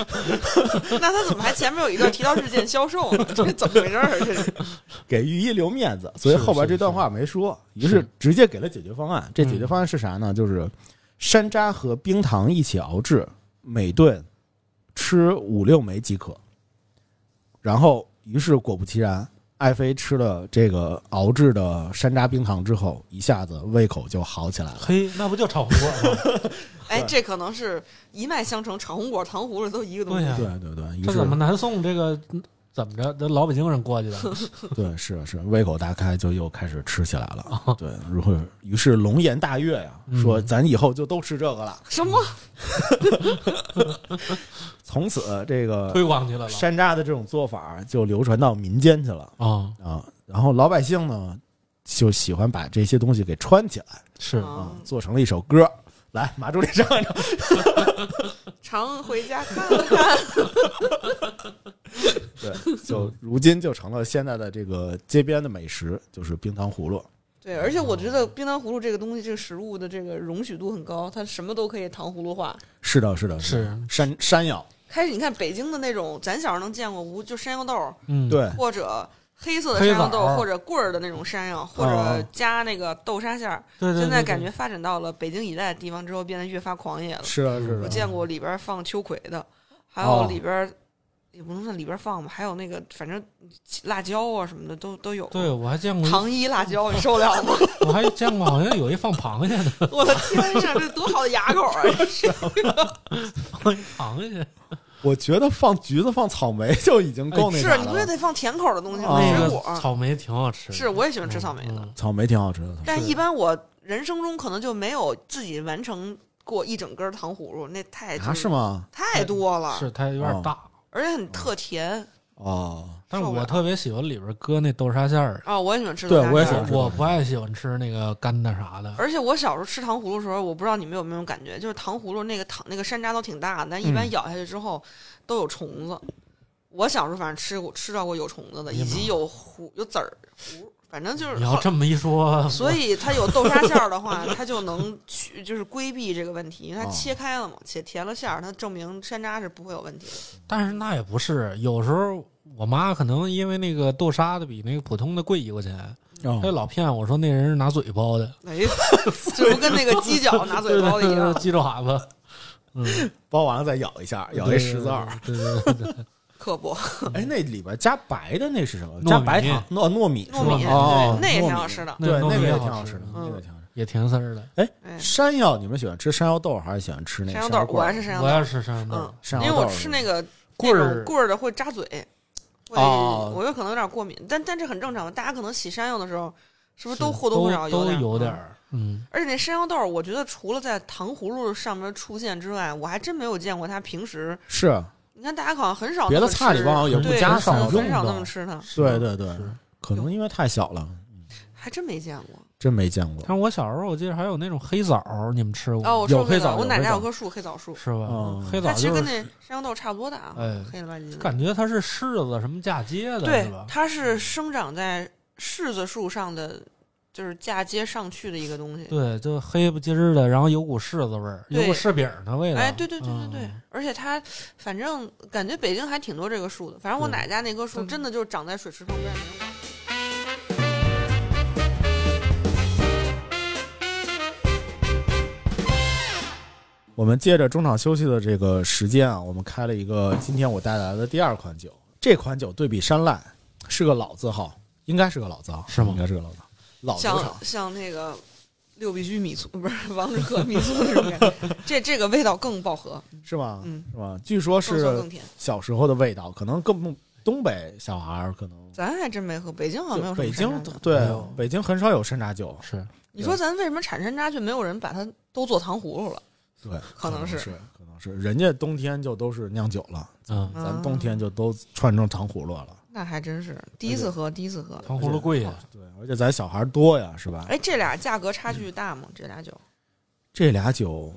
*laughs* 那他怎么还前面有一段提到日渐消瘦呢？这怎么回事儿？这是 *laughs* 给御医留面子，所以后边这段话没说，于是是直接给了解决方案。这解决嗯方案是啥呢？就是山楂和冰糖一起熬制，每顿吃五六枚即可。然后，于是果不其然，爱妃吃了这个熬制的山楂冰糖之后，一下子胃口就好起来了。嘿，那不就炒红果吗？*laughs* *laughs* 哎，对这可能是一脉相承，炒红果、糖葫芦都一个东西。对呀对对对，这怎么南宋这个怎么着？这老北京人过去的？*laughs* *laughs* 对是是胃口大开，就又开始吃起来了。啊对，如果于是龙颜大悦呀，嗯说咱以后就都吃这个了。什么？从此这个推广去了山楂的这种做法就流传到民间去了啊！啊。然后老百姓呢，就喜欢把这些东西给串起来是啊啊，做成了一首歌。来，马助理上。常回家看看。*laughs* 对，就如今就成了现在的这个街边的美食，就是冰糖葫芦。对，而且我觉得冰糖葫芦这个东西，这个食物的这个容许度很高，它什么都可以糖葫芦化。是的，是的，是山山药，开始你看北京的那种，咱小时候能见过无就山药豆，嗯，对，或者黑色的山药豆，或者棍儿的那种山药，或哦者加那个豆沙馅儿。对对，现在感觉发展到了北京以外的地方之后，变得越发狂野了。是的，是的。我见过里边放秋葵的，还哦有里边、也不能算里边放吧，还有那个反正辣椒啊什么的都都有。对，我还见过，糖衣辣椒，你受得了吗？*laughs* 我还见过好像有一放螃蟹的，我的天上，这多好的牙口啊！*laughs* 放一螃蟹，我觉得放橘子、放草莓就已经够那啥是，你不也得放甜口的东西吗？哦那个水果草莓挺好吃的。是，我也喜欢吃草莓的，嗯草莓挺好吃的。但一般我人生中可能就没有自己完成过一整根糖葫芦，那太啊，是？吗？太多了，是它有点大，而且很特甜哦，但是我特别喜欢里边搁那豆沙馅儿。啊！我也喜欢吃对豆沙馅儿我也喜欢吃我不爱喜欢吃那个干的啥的。而且我小时候吃糖葫芦的时候，我不知道你们有没有感觉，就是糖葫芦那个糖那个山楂都挺大的，但一般嗯咬下去之后都有虫子。我小时候反正吃过吃到过有虫子的，以及有糊有籽儿糊，反正就是你要这么一说，所以它有豆沙馅儿的话，*laughs* 它就能去就是规避这个问题，因为它哦切开了嘛，且填了馅儿，它证明山楂是不会有问题的。但是那也不是，有时候我妈可能因为那个豆沙的比那个普通的贵一块钱，哦她就老骗我说那人是拿嘴包的，哎，这不跟那个鸡脚拿嘴包的一样，鸡爪子，嗯，包完了再咬一下，咬一十字二。对对对对对，*laughs* 刻薄哎，那里边加白的那是什么？米加白糖糯糯米是吧糯米，哦对，那也挺好吃的。对，那个也挺好吃的，嗯那个挺好吃。也甜丝儿的。哎，山药，你们喜欢吃山药豆还是喜欢吃那个山药豆儿，药罐儿？我爱吃山药我要豆，吃山药豆嗯，山因为我药豆儿吃那个棍儿那种棍儿的会扎嘴，会哦我有可能有点过敏，但但这很正常。大家可能洗山药的时候，是不是都都或多或少有点儿？嗯有点儿，嗯，而且那山药豆儿，我觉得除了在糖葫芦上面出现之外，我还真没有见过它平时。是你看，大家好像很少别的菜里边好像也不对加很少那的么吃它，对对对，可能因为太小了，还真没见过。真没见过。但我小时候我记得还有那种黑枣儿，你们吃过？哦，我吃有黑过黑枣，我奶奶有棵树，黑枣树，是吧嗯？黑枣就是它其实跟那山药豆差不多大，哎黑了吧唧的。感觉它是柿子什么嫁接的，对是吧，？它是生长在柿子树上的，就是嫁接上去的一个东西。对，就黑不唧儿的，然后有股柿子味儿，有股柿饼的味道。哎，对对对对对，嗯而且它反正感觉北京还挺多这个树的。反正我对奶家那棵树嗯真的就是长在水池旁边我们借着中场休息的这个时间啊，我们开了一个今天我带来的第二款酒。这款酒对比山赖是个老字号，应该是个老字号，是吗应该是个老字号，老酒像厂。像那个六必居米醋，不是王致和米醋那种感觉。这 *laughs* 这个味道更饱和，是吗？嗯，是吧？据说是。小时候的味道，可能更东北小孩儿可能。咱还真没喝，北京好像没有什么北京对北京很少有山楂酒，是你说咱为什么产山楂却没有人把它都做糖葫芦了？对，可能是是可能是人家冬天就都是酿酒了，嗯，嗯咱冬天就都串成糖葫芦了。那还真是第一次喝，第一次喝。糖葫芦贵呀，对，而且咱小孩多呀，是吧？哎，这俩价格差距大吗？这俩酒，这俩酒，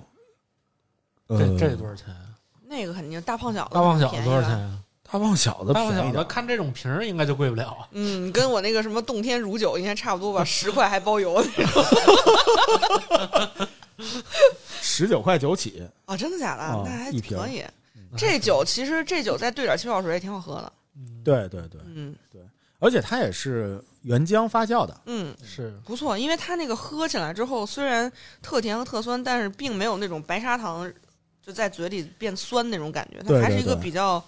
呃，这这多少钱啊？那个肯定大胖小子，大胖小子多少钱？啊？大胖小子大胖小子看这种瓶儿应该就贵不了啊。嗯，跟我那个什么洞天乳酒应该差不多吧，*laughs* 十块还包邮 *laughs* *laughs* 十九块九起，啊？真的假的？哦那还一瓶可以。这酒其实这酒再兑点气泡水也挺好喝的。嗯，对对对，嗯对而且它也是原浆发酵的，嗯，是不错，因为它那个喝起来之后，虽然特甜和特酸，但是并没有那种白砂糖就在嘴里变酸那种感觉，它还是一个比较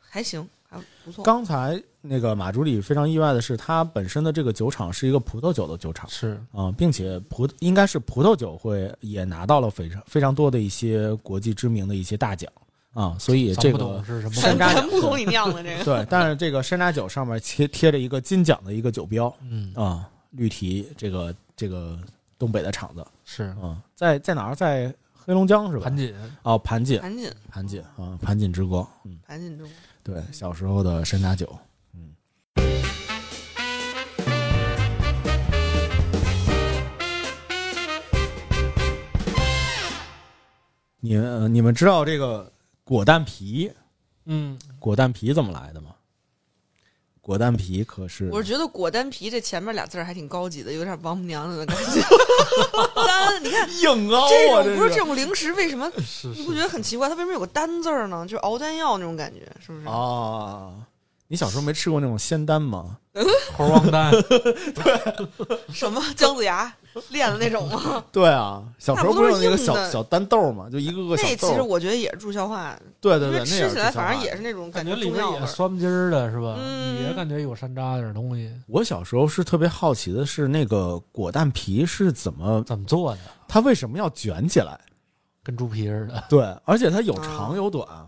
还行，还不错。刚才那个马助理非常意外的是，它本身的这个酒厂是一个葡萄酒的酒厂是，啊、并且葡应该是葡萄酒会也拿到了非常非常多的一些国际知名的一些大奖啊、所以这个是什么山楂咱不懂你酿的这个，对，但是这个山楂酒上面贴贴着一个金奖的一个酒标嗯，啊、绿提这个这个东北的厂子是啊、在在哪儿？在黑龙江是吧？盘锦，哦，盘锦，盘锦盘锦啊，盘锦之光，嗯，盘锦之光，对，小时候的山楂酒，嗯。你们呃你们知道这个果蛋皮嗯，果蛋皮怎么来的吗？果蛋皮可是我是觉得果丹皮这前面俩字儿还挺高级的，有点王母娘娘的感觉。*laughs* 丹，你看硬凹这啊，种不是这种零食，为什么是你不觉得很奇怪？它为什么有个丹字儿呢？就是熬丹药那种感觉，是不是？啊？你小时候没吃过那种仙丹吗？*laughs* 猴王丹，*laughs* 对什么姜子牙练的那种吗？*laughs* 对啊，小时候不是有那个小小丹豆吗？就一个个小那。其实我觉得也是助消化，对对对，那吃起来反正也是那种感觉觉里面也。酸不唧儿的是吧？嗯也感觉有山楂点儿东西，我小时候是特别好奇的是，那个果蛋皮是怎么，怎么做的？它为什么要卷起来？跟猪皮似的。对，而且它有啊长有短，嗯，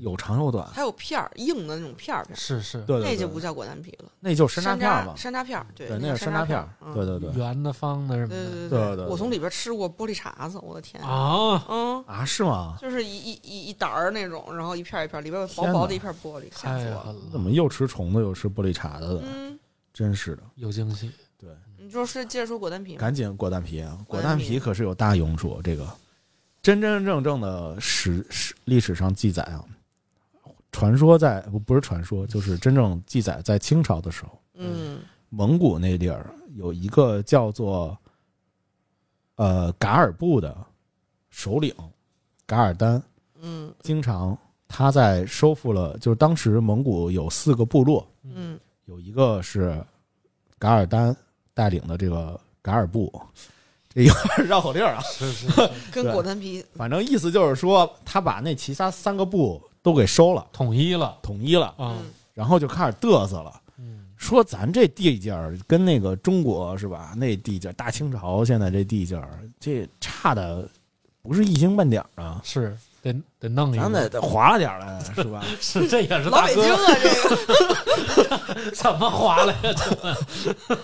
有长有短。还有片儿，硬的那种片儿片儿，是是，对对对，那就不叫果丹皮了，那就是山楂片儿嘛。山楂片儿，对，对，那叫是山楂片儿。嗯对对对。圆的、方的什么对的对对对我从里边吃过玻璃碴子，我的天！啊，嗯，啊，是吗？就是一一一一沓儿那种，然后一片儿一片儿，里边有薄薄的一片玻璃，吓死我了。太狠了，怎么又吃虫子又吃玻璃碴子的？嗯，真是的。有惊喜？对，你说是接着说果丹皮？赶紧果丹皮啊！果果丹皮可是有大用处。这个真真正正的史史历史上记载啊，传说在不不是传说，就是真正记载在清朝的时候，嗯。蒙古那地儿有一个叫做呃噶尔部的首领噶尔丹，嗯。经常他在收复了，就是当时蒙古有四个部落，嗯。有一个是噶尔丹带领的这个噶尔部，这有点 *laughs* 绕口令啊，是是是。*laughs* 跟果丹皮反正意思就是说他把那其他三个部都给收了，统一了。统一了，然后就开始嘚瑟了。嗯。说咱这地界儿跟那个中国是吧？那地界儿大清朝现在这地界儿，这差的不是一星半点儿啊！是得得弄一咱得，得划拉点儿来，是吧？*laughs* 是这也是老北京大哥啊，这个。*laughs* *laughs* 怎么划了呀？这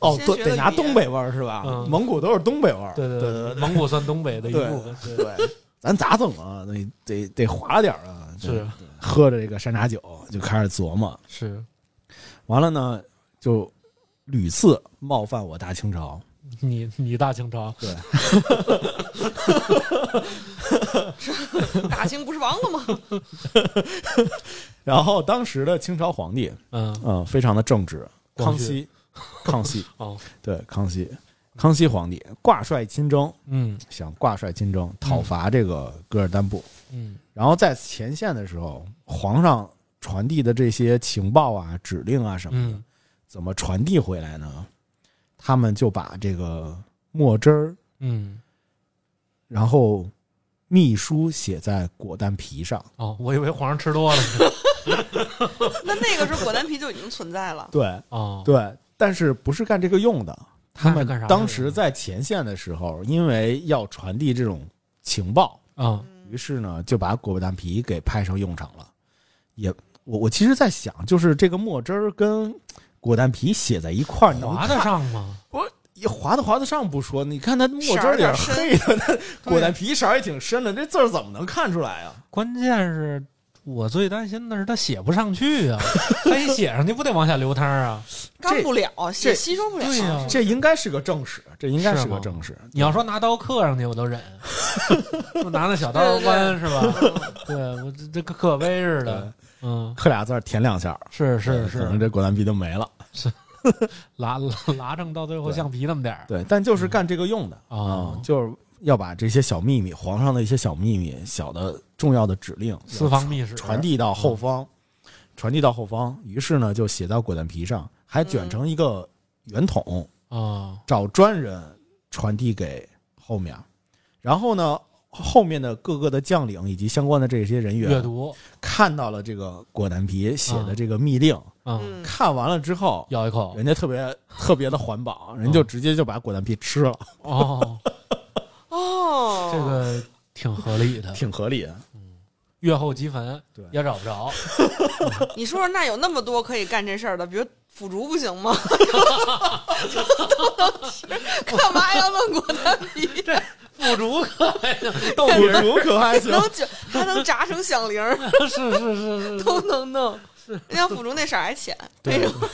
哦，先对，得拿东北味儿是吧？嗯。蒙古都是东北味儿，对对对对。蒙古算东北的一部分，对对，咱咋整啊？得得得划拉点儿啊！是喝着这个山楂酒就开始琢磨，是。完了呢，就屡次冒犯我大清朝。你你大清朝。对，*laughs* 大清不是亡了吗？*laughs* 然后当时的清朝皇帝，嗯。嗯、非常的正直，康熙，康熙，*laughs* 哦。对，康熙，康熙皇帝挂帅亲征，嗯想挂帅亲征讨伐这个噶尔丹部。嗯然后在前线的时候，皇上传递的这些情报啊、指令啊什么的，嗯怎么传递回来呢？他们就把这个墨汁儿，嗯然后秘书写在果丹皮上。哦，我以为皇上吃多了 *laughs* 那那个时候果丹皮就已经存在了。对哦，对，但是不是干这个用的。他们当时在前线的时候，因为要传递这种情报，啊于是呢就把果丹皮给派上用场了。也，我我其实在想，就是这个墨汁儿跟果丹皮写在一块儿，能划得上吗？也划得划得上不说，你看它墨汁儿点儿黑的，那果丹皮色儿也挺深的，这字儿怎么能看出来啊？关键是我最担心的是他写不上去啊，他一写上去不得往下流汤啊？*laughs* 干不了，这吸吸收不了。对呀这应该是个正史，这应该是个正史。你要说拿刀刻上去，我都忍。*laughs* 我拿那小刀剜是吧？*laughs* 对我这这跟刻碑似的，嗯，刻俩字儿填两下是，是是可能，这果丹皮就没了。拉拉拉正到最后橡皮那么点儿对，但就是干这个用的啊，就是要把这些小秘密，皇上的一些小秘密、小的重要的指令，私方密使传递到后方，传递到后方。于是呢，就写到果丹皮上，还卷成一个圆筒，啊，找专人传递给后面。然后呢，后面的各个的将领以及相关的这些人员阅员读，看到了这个果丹皮写的这个密令，嗯，嗯，看完了之后，咬一口，人家特别特别的环保，*laughs* 人就直接就把果丹皮吃了，哦，哦，这个挺合理的，挺合理的。月后积坟对。也找不着，*laughs* 你说说，那有那么多可以干这事儿的，比如腐竹不行吗？都能吃，干嘛要弄果丹皮？腐竹可还行，豆腐竹可还行，能卷，还能炸成响铃儿，*laughs* 是是是是。是，都能弄。人家腐竹那色儿还浅，为什么？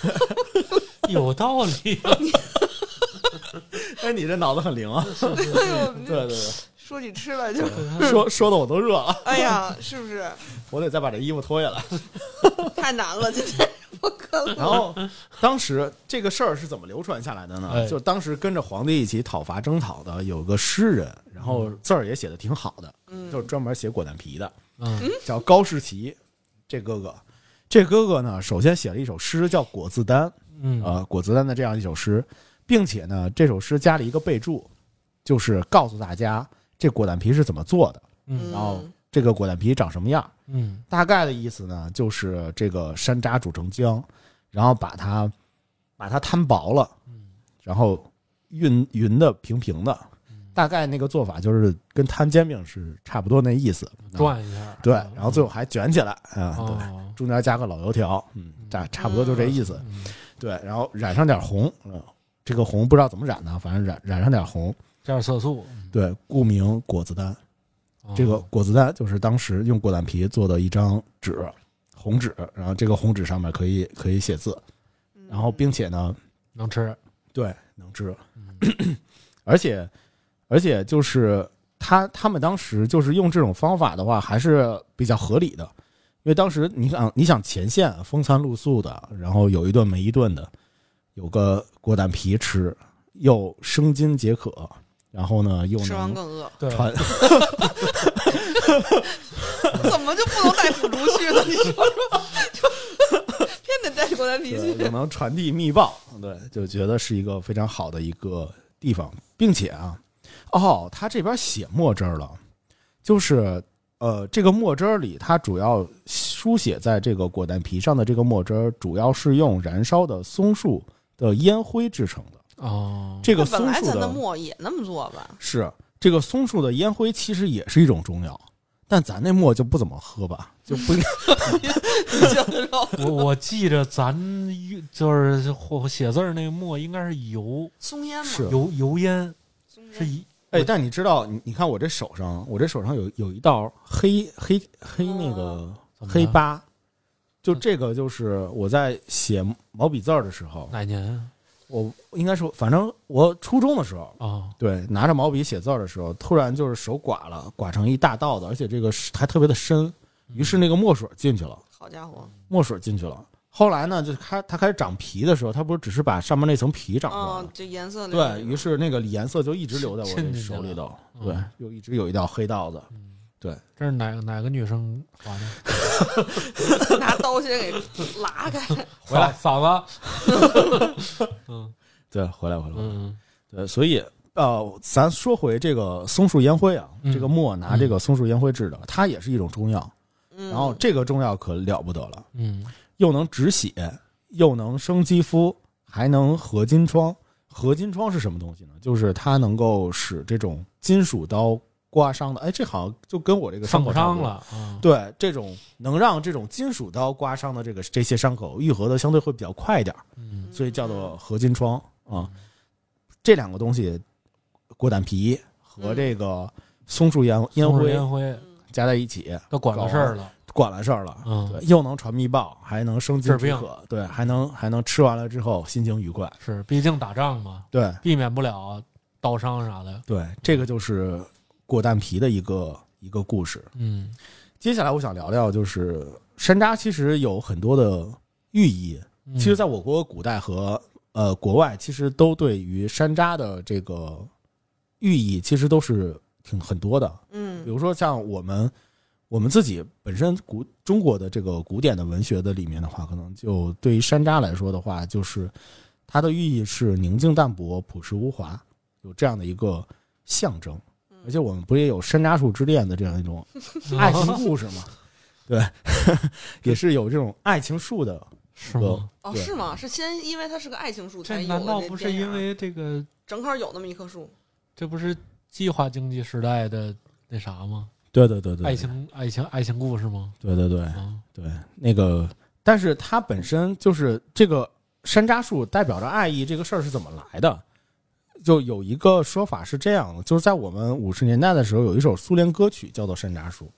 *laughs* 有道理，哎，你这脑子很灵啊！哎呦，对对说起吃了就，*laughs* 说说的我都热了，哎呀，是不是 *laughs* 我得再把这衣服脱下来。*laughs* 太难了？今天不可能。然后，当时这个事儿是怎么流传下来的呢？哎就是当时跟着皇帝一起讨伐征讨的有个诗人，然后字儿也写的挺好的，嗯就是专门写果丹皮的，嗯叫高士奇。这哥哥，这哥哥呢，首先写了一首诗叫《果子丹》，嗯呃，果子丹的这样一首诗，并且呢，这首诗加了一个备注，就是告诉大家这果丹皮是怎么做的，嗯然后这个果丹皮长什么样。嗯大概的意思呢，就是这个山楂煮成浆，然后把它把它摊薄了，然后匀匀的平平的，大概那个做法就是跟摊煎饼是差不多那意思。转一下，对，然后最后还卷起来啊，对，哦，中间加个老油条，嗯，差差不多就这意思。嗯对，然后染上点红，嗯，这个红不知道怎么染的，反正染染上点红。加点色素，对，故名果子丹。哦。这个果子丹就是当时用果丹皮做的一张纸，红纸，然后这个红纸上面可以可以写字，然后并且呢，能吃，对，能吃，*clears throat* 而且而且就是他他们当时就是用这种方法的话，还是比较合理的，因为当时你想，你想前线风餐露宿的，然后有一顿没一顿的，有个果丹皮吃，又生津解渴，然后呢又吃完能更饿，对，传，*laughs* 怎么就不能带腐竹去呢？*laughs* 你说说，就偏得带果丹皮对，去又。能传递密报，对，就觉得是一个非常好的一个地方，并且啊，哦，他这边写墨汁儿了，就是呃，这个墨汁儿里，它主要书写在这个果丹皮上的这个墨汁儿，主要是用燃烧的松树的烟灰制成的。哦，这个那本来咱的松树的墨也那么做吧？是这个松树的烟灰，其实也是一种中药，但咱那墨就不怎么喝吧，就不应 *laughs* 我我记着咱就是或写字儿那个墨应该是油松烟嘛，是油油烟，松烟是一哎，但你知道，你你看我这手上，我这手上有有一道黑黑黑那个怎么了黑疤，就这个就是我在写毛笔字儿的时候，哪年啊？我应该说，反正我初中的时候，哦对，拿着毛笔写字儿的时候，突然就是手刮了，刮成一大道子，而且这个是还特别的深，于是那个墨水进去了，好家伙，墨水进去了。后来呢，就开它开始长皮的时候，它不是只是把上面那层皮长出来了嗯，这颜色对于是，那个颜色就一直留在我手里头，嗯对，又一直有一道黑道子。嗯，对，这是哪个哪个女生画的？*laughs* 拿刀先给拉开。回来嫂嫂子，*laughs* 嗯对，回来回来，嗯对，所以呃，咱说回这个松树烟灰啊，嗯这个墨拿这个松树烟灰制的，它也是一种中药。嗯，然后这个中药可了不得了，嗯又能止血，又能生肌肤，还能合金疮。合金疮是什么东西呢？就是它能够使这种金属刀刮伤的，哎，这好像就跟我这个伤口差不多。伤了啊，对，这种能让这种金属刀刮伤的这个这些伤口愈合的相对会比较快一点，嗯。所以叫做合金疮啊。这两个东西，果胆皮和这个松树烟烟灰烟灰加在一起，都管了事儿了，管了事儿了。嗯。对，又能传密报，还能生津治病。止渴，对，还能还能吃完了之后心情愉快。是，毕竟打仗嘛，对。避免不了刀伤啥的，对，这个就是果蛋皮的一个一个故事。嗯接下来我想聊聊，就是山楂其实有很多的寓意。嗯其实，在我国古代和呃国外，其实都对于山楂的这个寓意，其实都是挺很多的。嗯比如说像我们我们自己本身古中国的这个古典的文学的里面的话，可能就对于山楂来说的话，就是它的寓意是宁静淡泊、朴实无华，有这样的一个象征。而且我们不也有山楂树之恋的这样一种 *laughs* 爱情故事吗？*laughs* 对，也是有这种爱情树的是吗？哦，是吗？是先因为它是个爱情树才这有的难道不是因为这个？正好有那么一棵树？这不是计划经济时代的那啥吗？对对对对，爱情爱情爱情故事吗？对对对啊，对，那个，但是它本身就是这个山楂树代表着爱意这个事儿是怎么来的？就有一个说法是这样的，就是在我们五十年代的时候，有一首苏联歌曲叫做《山楂树》，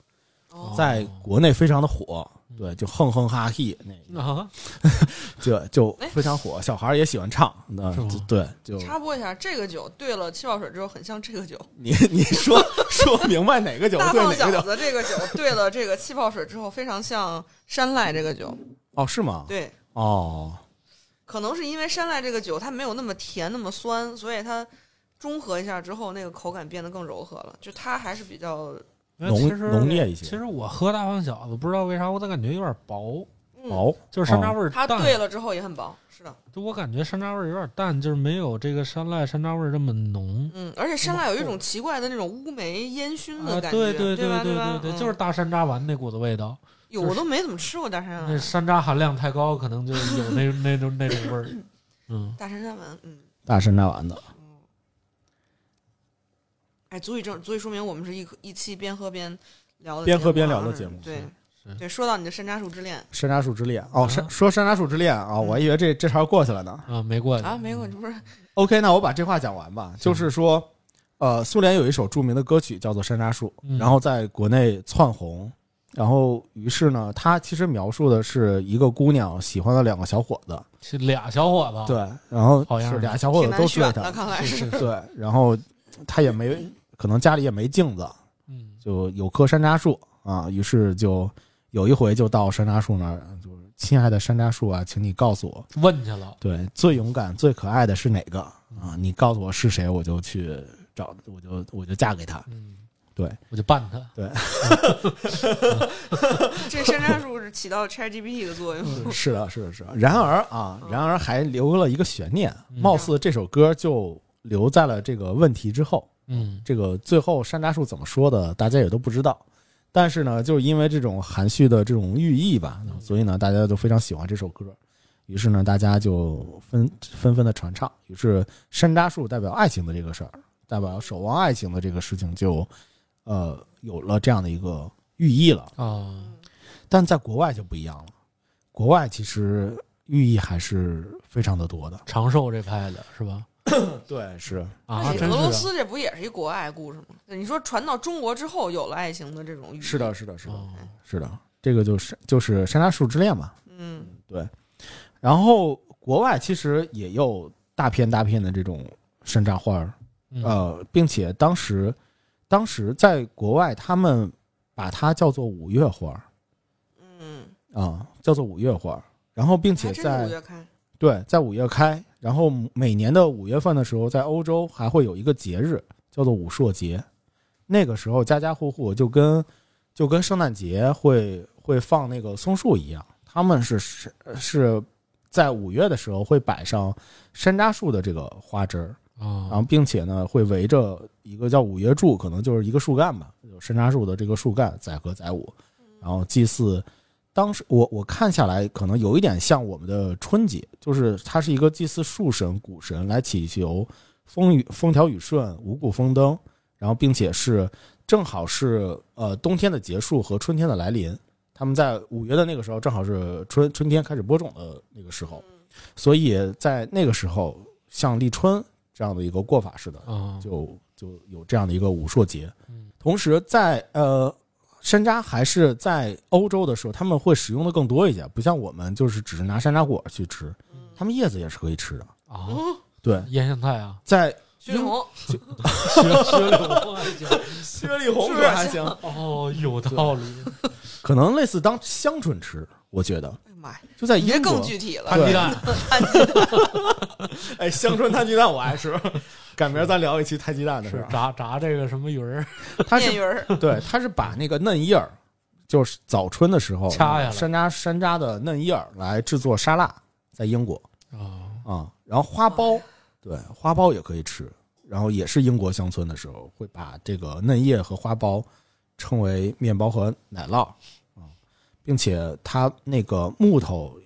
哦，在国内非常的火，对，就哼哼哈嘿那个，*laughs* 啊，*laughs* 就就哎非常火，小孩儿也喜欢唱，那就对，就插播一下，这个酒兑了气泡水之后，很像这个酒。*laughs* 你你说说明白哪个酒大胖饺对哪个酒？子这个酒兑了这个气泡水之后，非常像山赖这个酒。哦，是吗？对，哦，可能是因为山赖这个酒它没有那么甜那么酸，所以它中和一下之后，那个口感变得更柔和了。就它还是比较浓浓烈一些其实我喝大胖小子，不知道为啥，我咋感觉有点薄，嗯，薄，就是山楂味儿它。兑了之后也很薄。是的，就我感觉山楂味儿有点淡，就是没有这个山赖山楂味儿这么浓。嗯，而且山赖有一种奇怪的那种乌梅烟熏的啊，感觉，对对对？对对？对，嗯就是大山楂丸那股子味道。有我都没怎么吃过大山那，山楂含量太高，可能就有那 *laughs* 那种那种味儿。*clears throat* 嗯，大山楂丸，嗯。大山楂丸子，哎，足以证足以说明我们是一一期边喝边聊的边喝边节目啊聊的节目对对，说到你的山楂树之恋山楂树之恋哦，啊说山楂树之恋啊，我还以为这这茬过去了呢。啊，没过去啊，没过去不是 OK，那我把这话讲完吧。就是说，呃，苏联有一首著名的歌曲叫做《山楂树》，嗯然后在国内窜红，然后于是呢，他其实描述的是一个姑娘喜欢了两个小伙子，是俩小伙子。对，然后好像是俩小伙子都追难选的，她，看来是。是是是，对，然后他也没可能家里也没镜子，嗯，就有棵山楂树啊，于是就有一回就到山楂树那儿，就是亲爱的山楂树啊，请你告诉我，问去了，对，最勇敢、最可爱的是哪个？啊？你告诉我是谁，我就去找，我就我就嫁给他。嗯，对，我就办他，对 *laughs* 这山楂树是起到 ChatGPT 的作用。*laughs* 是的，是的，是的。然而啊，然而还留了一个悬念，嗯貌似这首歌就留在了这个问题之后。嗯这个最后山楂树怎么说的，大家也都不知道。但是呢，就是因为这种含蓄的这种寓意吧，所以呢，大家都非常喜欢这首歌。于是呢，大家就纷纷纷的传唱。于是山楂树代表爱情的这个事儿，代表守望爱情的这个事情就，呃，有了这样的一个寓意了。啊，但在国外就不一样了，国外其实寓意还是非常的多的。长寿这派的是吧？*coughs* 对，是啊，俄罗斯这不也是一国外故事吗？你说传到中国之后，有了爱情的这种寓意是的，，是的，是的，哦是的，这个就是就是山楂树之恋嘛。嗯对，然后国外其实也有大片大片的这种山楂花儿，嗯呃，并且当时当时在国外他们把它叫做五月花儿嗯，啊，叫做五月花儿。然后，并且在月开，对在五月开，然后每年的五月份的时候，在欧洲还会有一个节日叫做武硕节，那个时候家家户户就跟就跟圣诞节会会放那个松树一样，他们是是是在五月的时候会摆上山楂树的这个花枝儿，然后啊，并且呢会围着一个叫五岳柱，可能就是一个树干吧，有山楂树的这个树干载歌载舞，然后祭祀。当时我我看下来，可能有一点像我们的春节，就是它是一个祭祀树神、谷神来祈求风雨风调雨顺、五谷丰登，然后并且是正好是呃冬天的结束和春天的来临。他们在五月的那个时候，正好是春春天开始播种的那个时候，所以在那个时候，像立春这样的一个过法似的，啊，就就有这样的一个武硕节。嗯。同时在，呃山楂还是在欧洲的时候，他们会使用的更多一些，不像我们就是只是拿山楂果去吃，他们叶子也是可以吃的。啊，嗯，对，腌香菜啊，在薛红。雪雪里红还行，薛里红是不是还行，哦，有道理，可能类似当香椿吃，我觉得妈呀，就在你这英国更，具体了。摊。鸡蛋，*laughs* *laughs* 哎，香椿摊鸡蛋我爱吃，赶明儿咱聊一期摊鸡蛋的事是儿。炸炸这个什么鱼儿，*laughs* 它是面鱼儿，对，它是把那个嫩叶儿，就是早春的时候掐下来。山楂山楂的嫩叶儿来制作沙拉，在英国啊，啊、然后花苞，对，花苞也可以吃，然后也是英国乡村的时候会把这个嫩叶和花苞称为面包和奶酪。啊、并且它那个木头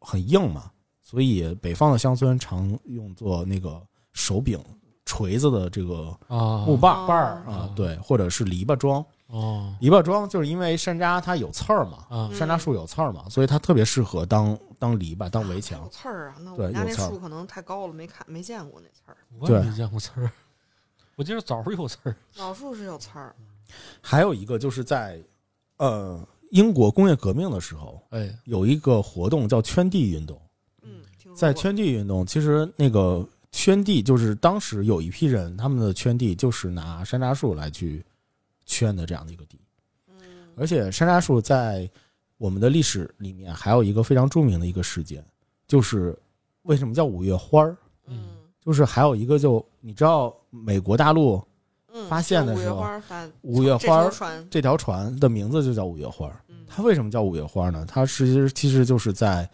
很硬嘛，所以北方的乡村常用作那个手柄锤子的这个啊，木把儿把儿啊，对，或者是篱笆桩。哦篱笆桩就是因为山楂它有刺儿嘛，啊山楂树有刺儿嘛，所以它特别适合当当篱笆、当围墙有。刺儿啊！那我们家那树可能太高了，没看没见过那刺儿。我也没见过刺儿，*laughs* 我记得枣儿有刺儿，老树是有刺儿，还有一个就是在呃英国工业革命的时候，哎，有一个活动叫圈地运动。嗯，在圈地运动，其实那个圈地就是当时有一批人，他们的圈地就是拿山楂树来去圈的这样的一个地。嗯而且山楂树在我们的历史里面还有一个非常著名的一个事件，就是为什么叫五月花儿？嗯就是还有一个就你知道美国大陆嗯，发现的时候五月花这条船，这条船的名字就叫五月花它为什么叫五月花呢？它其实其实就是在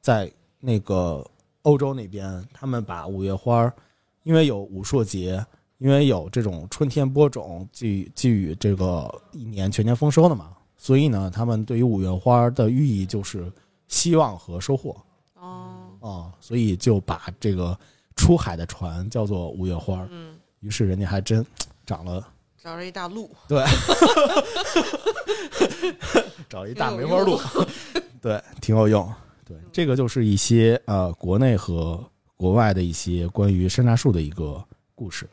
在那个欧洲那边，他们把五月花儿，因为有武硕节，因为有这种春天播种，寄予寄予这个一年全年丰收的嘛，所以呢，他们对于五月花儿的寓意就是希望和收获哦，啊、所以就把这个出海的船叫做五月花儿。嗯，于是人家还真长了，找了一大路，找 *laughs* 一大梅花鹿，*laughs* 对，挺有用。对，这个就是一些呃国内和国外的一些关于山楂树的一个故事。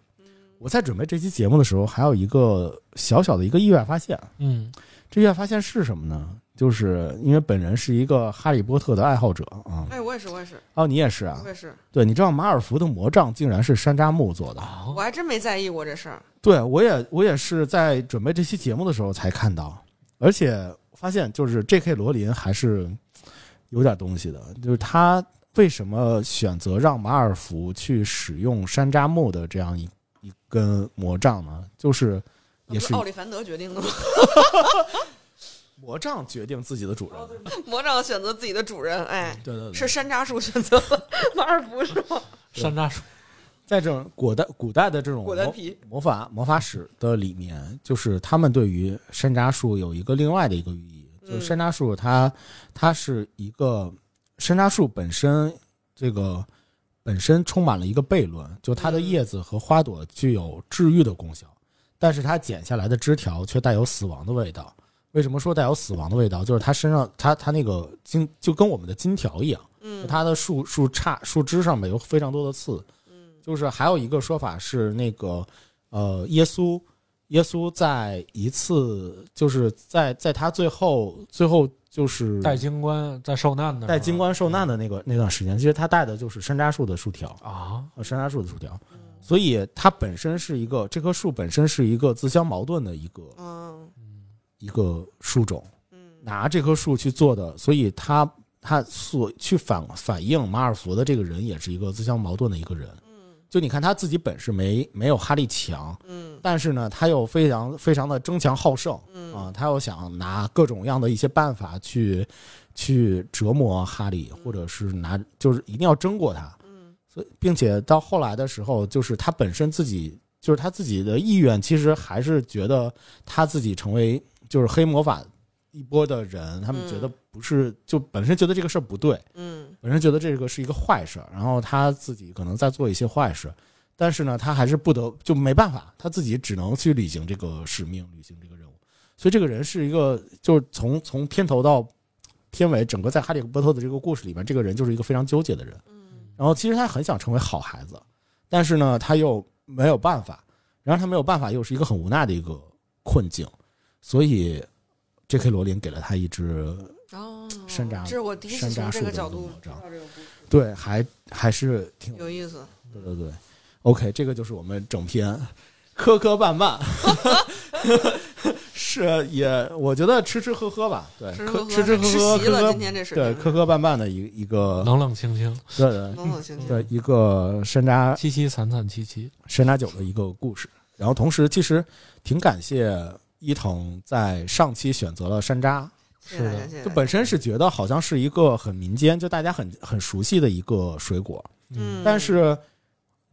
我在准备这期节目的时候，还有一个小小的一个意外发现。嗯这意外发现是什么呢？就是因为本人是一个哈利波特的爱好者啊，哎，我也是，我也是，哦，你也是啊我？也是，对，你知道马尔福的魔杖竟然是山楂木做的？啊我还真没在意过这事儿。对我也我也是在准备这期节目的时候才看到，而且发现就是 J.K. 罗琳还是有点东西的，就是他为什么选择让马尔福去使用山楂木的这样一一根魔杖呢？就是也是不奥利凡德决定的吗？*laughs* 魔杖决定自己的主人。魔杖选择自己的主人，哎，对对对，是山楂树选择了马尔福是吗？山楂树，在这种古代古代的这种魔果丹皮，魔法魔法史的里面，就是他们对于山楂树有一个另外的一个寓意，就是嗯山楂树它它是一个山楂树本身这个本身充满了一个悖论，就它的嗯叶子和花朵具有治愈的功效，但是它剪下来的枝条却带有死亡的味道。为什么说带有死亡的味道？就是它身上它它那个金就跟我们的金条一样。嗯它的树树杈树枝上面有非常多的刺，嗯就是还有一个说法是那个呃，耶稣耶稣在一次就是在在他最后最后就是戴金冠在受难的带金冠受难的那个那段时间，其实他带的就是山楂树的树条，啊，呃，山楂树的树条，嗯所以它本身是一个这棵树本身是一个自相矛盾的一个嗯一个树种，嗯拿这棵树去做的，所以他他所去反反映马尔福的这个人也是一个自相矛盾的一个人。嗯就你看他自己本事没没有哈利强，嗯但是呢，他又非常非常的争强好胜嗯啊，他又想拿各种各样的一些办法去去折磨哈利，或者是拿就是一定要争过他。嗯所以，并且到后来的时候，就是他本身自己，就是他自己的意愿，其实还是觉得他自己成为就是黑魔法一波的人，他们觉得不是，就本身觉得这个事儿不对，嗯本身觉得这个是一个坏事儿，然后他自己可能在做一些坏事，但是呢，他还是不得就没办法，他自己只能去履行这个使命，履行这个任务。所以这个人是一个，就是从从片头到片尾，整个在哈利波特的这个故事里面，这个人就是一个非常纠结的人。嗯然后其实他很想成为好孩子，但是呢，他又没有办法，然后他没有办法，又是一个很无奈的一个困境，所以 J.K. 罗琳给了他一只，哦，山楂这是我第一次山楂从这树的个角度一个魔杖知道这个故事，对，还还是挺有意思。对对对，OK，这个就是我们整篇磕磕绊绊，*laughs* 是也我觉得吃吃喝喝吧，对，吃吃喝喝吃吃喝喝习了，今天这水对磕磕绊绊的一一个冷冷清清，对对冷冷清清。对一个山楂凄凄惨惨戚戚。山楂酒的一个故事。然后同时，其实挺感谢伊藤在上期选择了山楂，是的就本身是觉得好像是一个很民间，就大家很很熟悉的一个水果，嗯，但是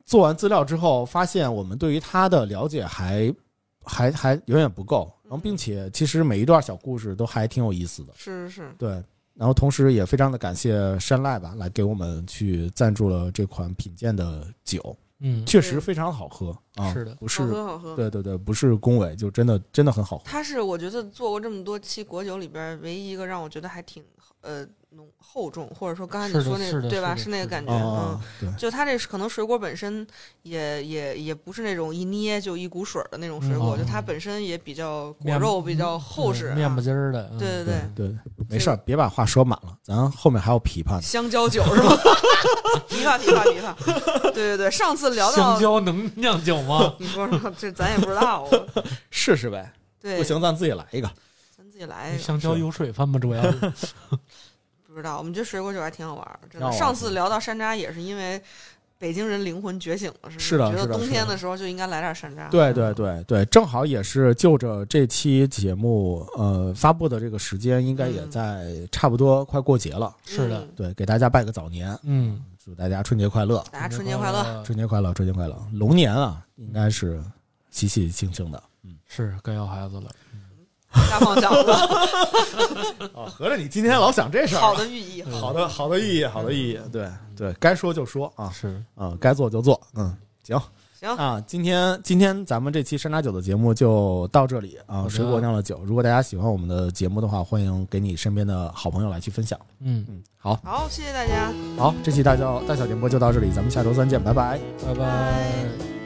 做完资料之后，发现我们对于它的了解还还还远远不够。然后，并且其实每一段小故事都还挺有意思的。是是。是，对，然后同时也非常的感谢山赖吧，来给我们去赞助了这款品鉴的酒，嗯，确实非常好喝啊。是的不是好喝好喝。对对对，不是恭维，就真的真的很好喝。它是我觉得做过这么多期果酒里边唯一一个让我觉得还挺呃浓厚重，或者说刚才你说那是的对吧？是那个感觉，啊、嗯。对，就它这可能水果本身也也也不是那种一捏就一股水的那种水果，嗯就它本身也比较果肉比较厚实、面不筋儿的。嗯对对对对，没事儿，别把话说满了，咱后面还有琵琶呢。香蕉酒是吗？琵琶琵琶琵琶，对对对，上次聊到香蕉能酿酒吗？*laughs* 你说说，这咱也不知道啊。*laughs* 试试呗，对，不行咱自己来一个。咱自己来一个。香蕉有水分吗？主要是不知道，我们觉得水果酒还挺好玩儿，真的。上次聊到山楂也是因为北京人灵魂觉醒了，是觉得是的是的是的。冬天的时候就应该来点山楂。对对对对，正好也是就着这期节目呃发布的这个时间，应该也嗯。在差不多快过节了。是的。嗯对，给大家拜个早年，嗯，祝大家春节快乐，大家春节快乐，春节快乐，春节快乐，龙年啊，应该是喜喜庆庆的。嗯，是该要孩子了。大放饺子，*laughs* 哦，合着你今天老想这事儿啊，好的寓意。好的好的寓意，好的寓意，对对，该说就说啊，是，嗯，该做就做，嗯，行。行，啊，今天今天咱们这期山楂酒的节目就到这里啊，水果酿的酒。如果大家喜欢我们的节目的话，欢迎给你身边的好朋友来去分享。嗯，嗯，好，好，谢谢大家。好，这期大小大小电波就到这里，咱们下周三见，拜拜。拜拜。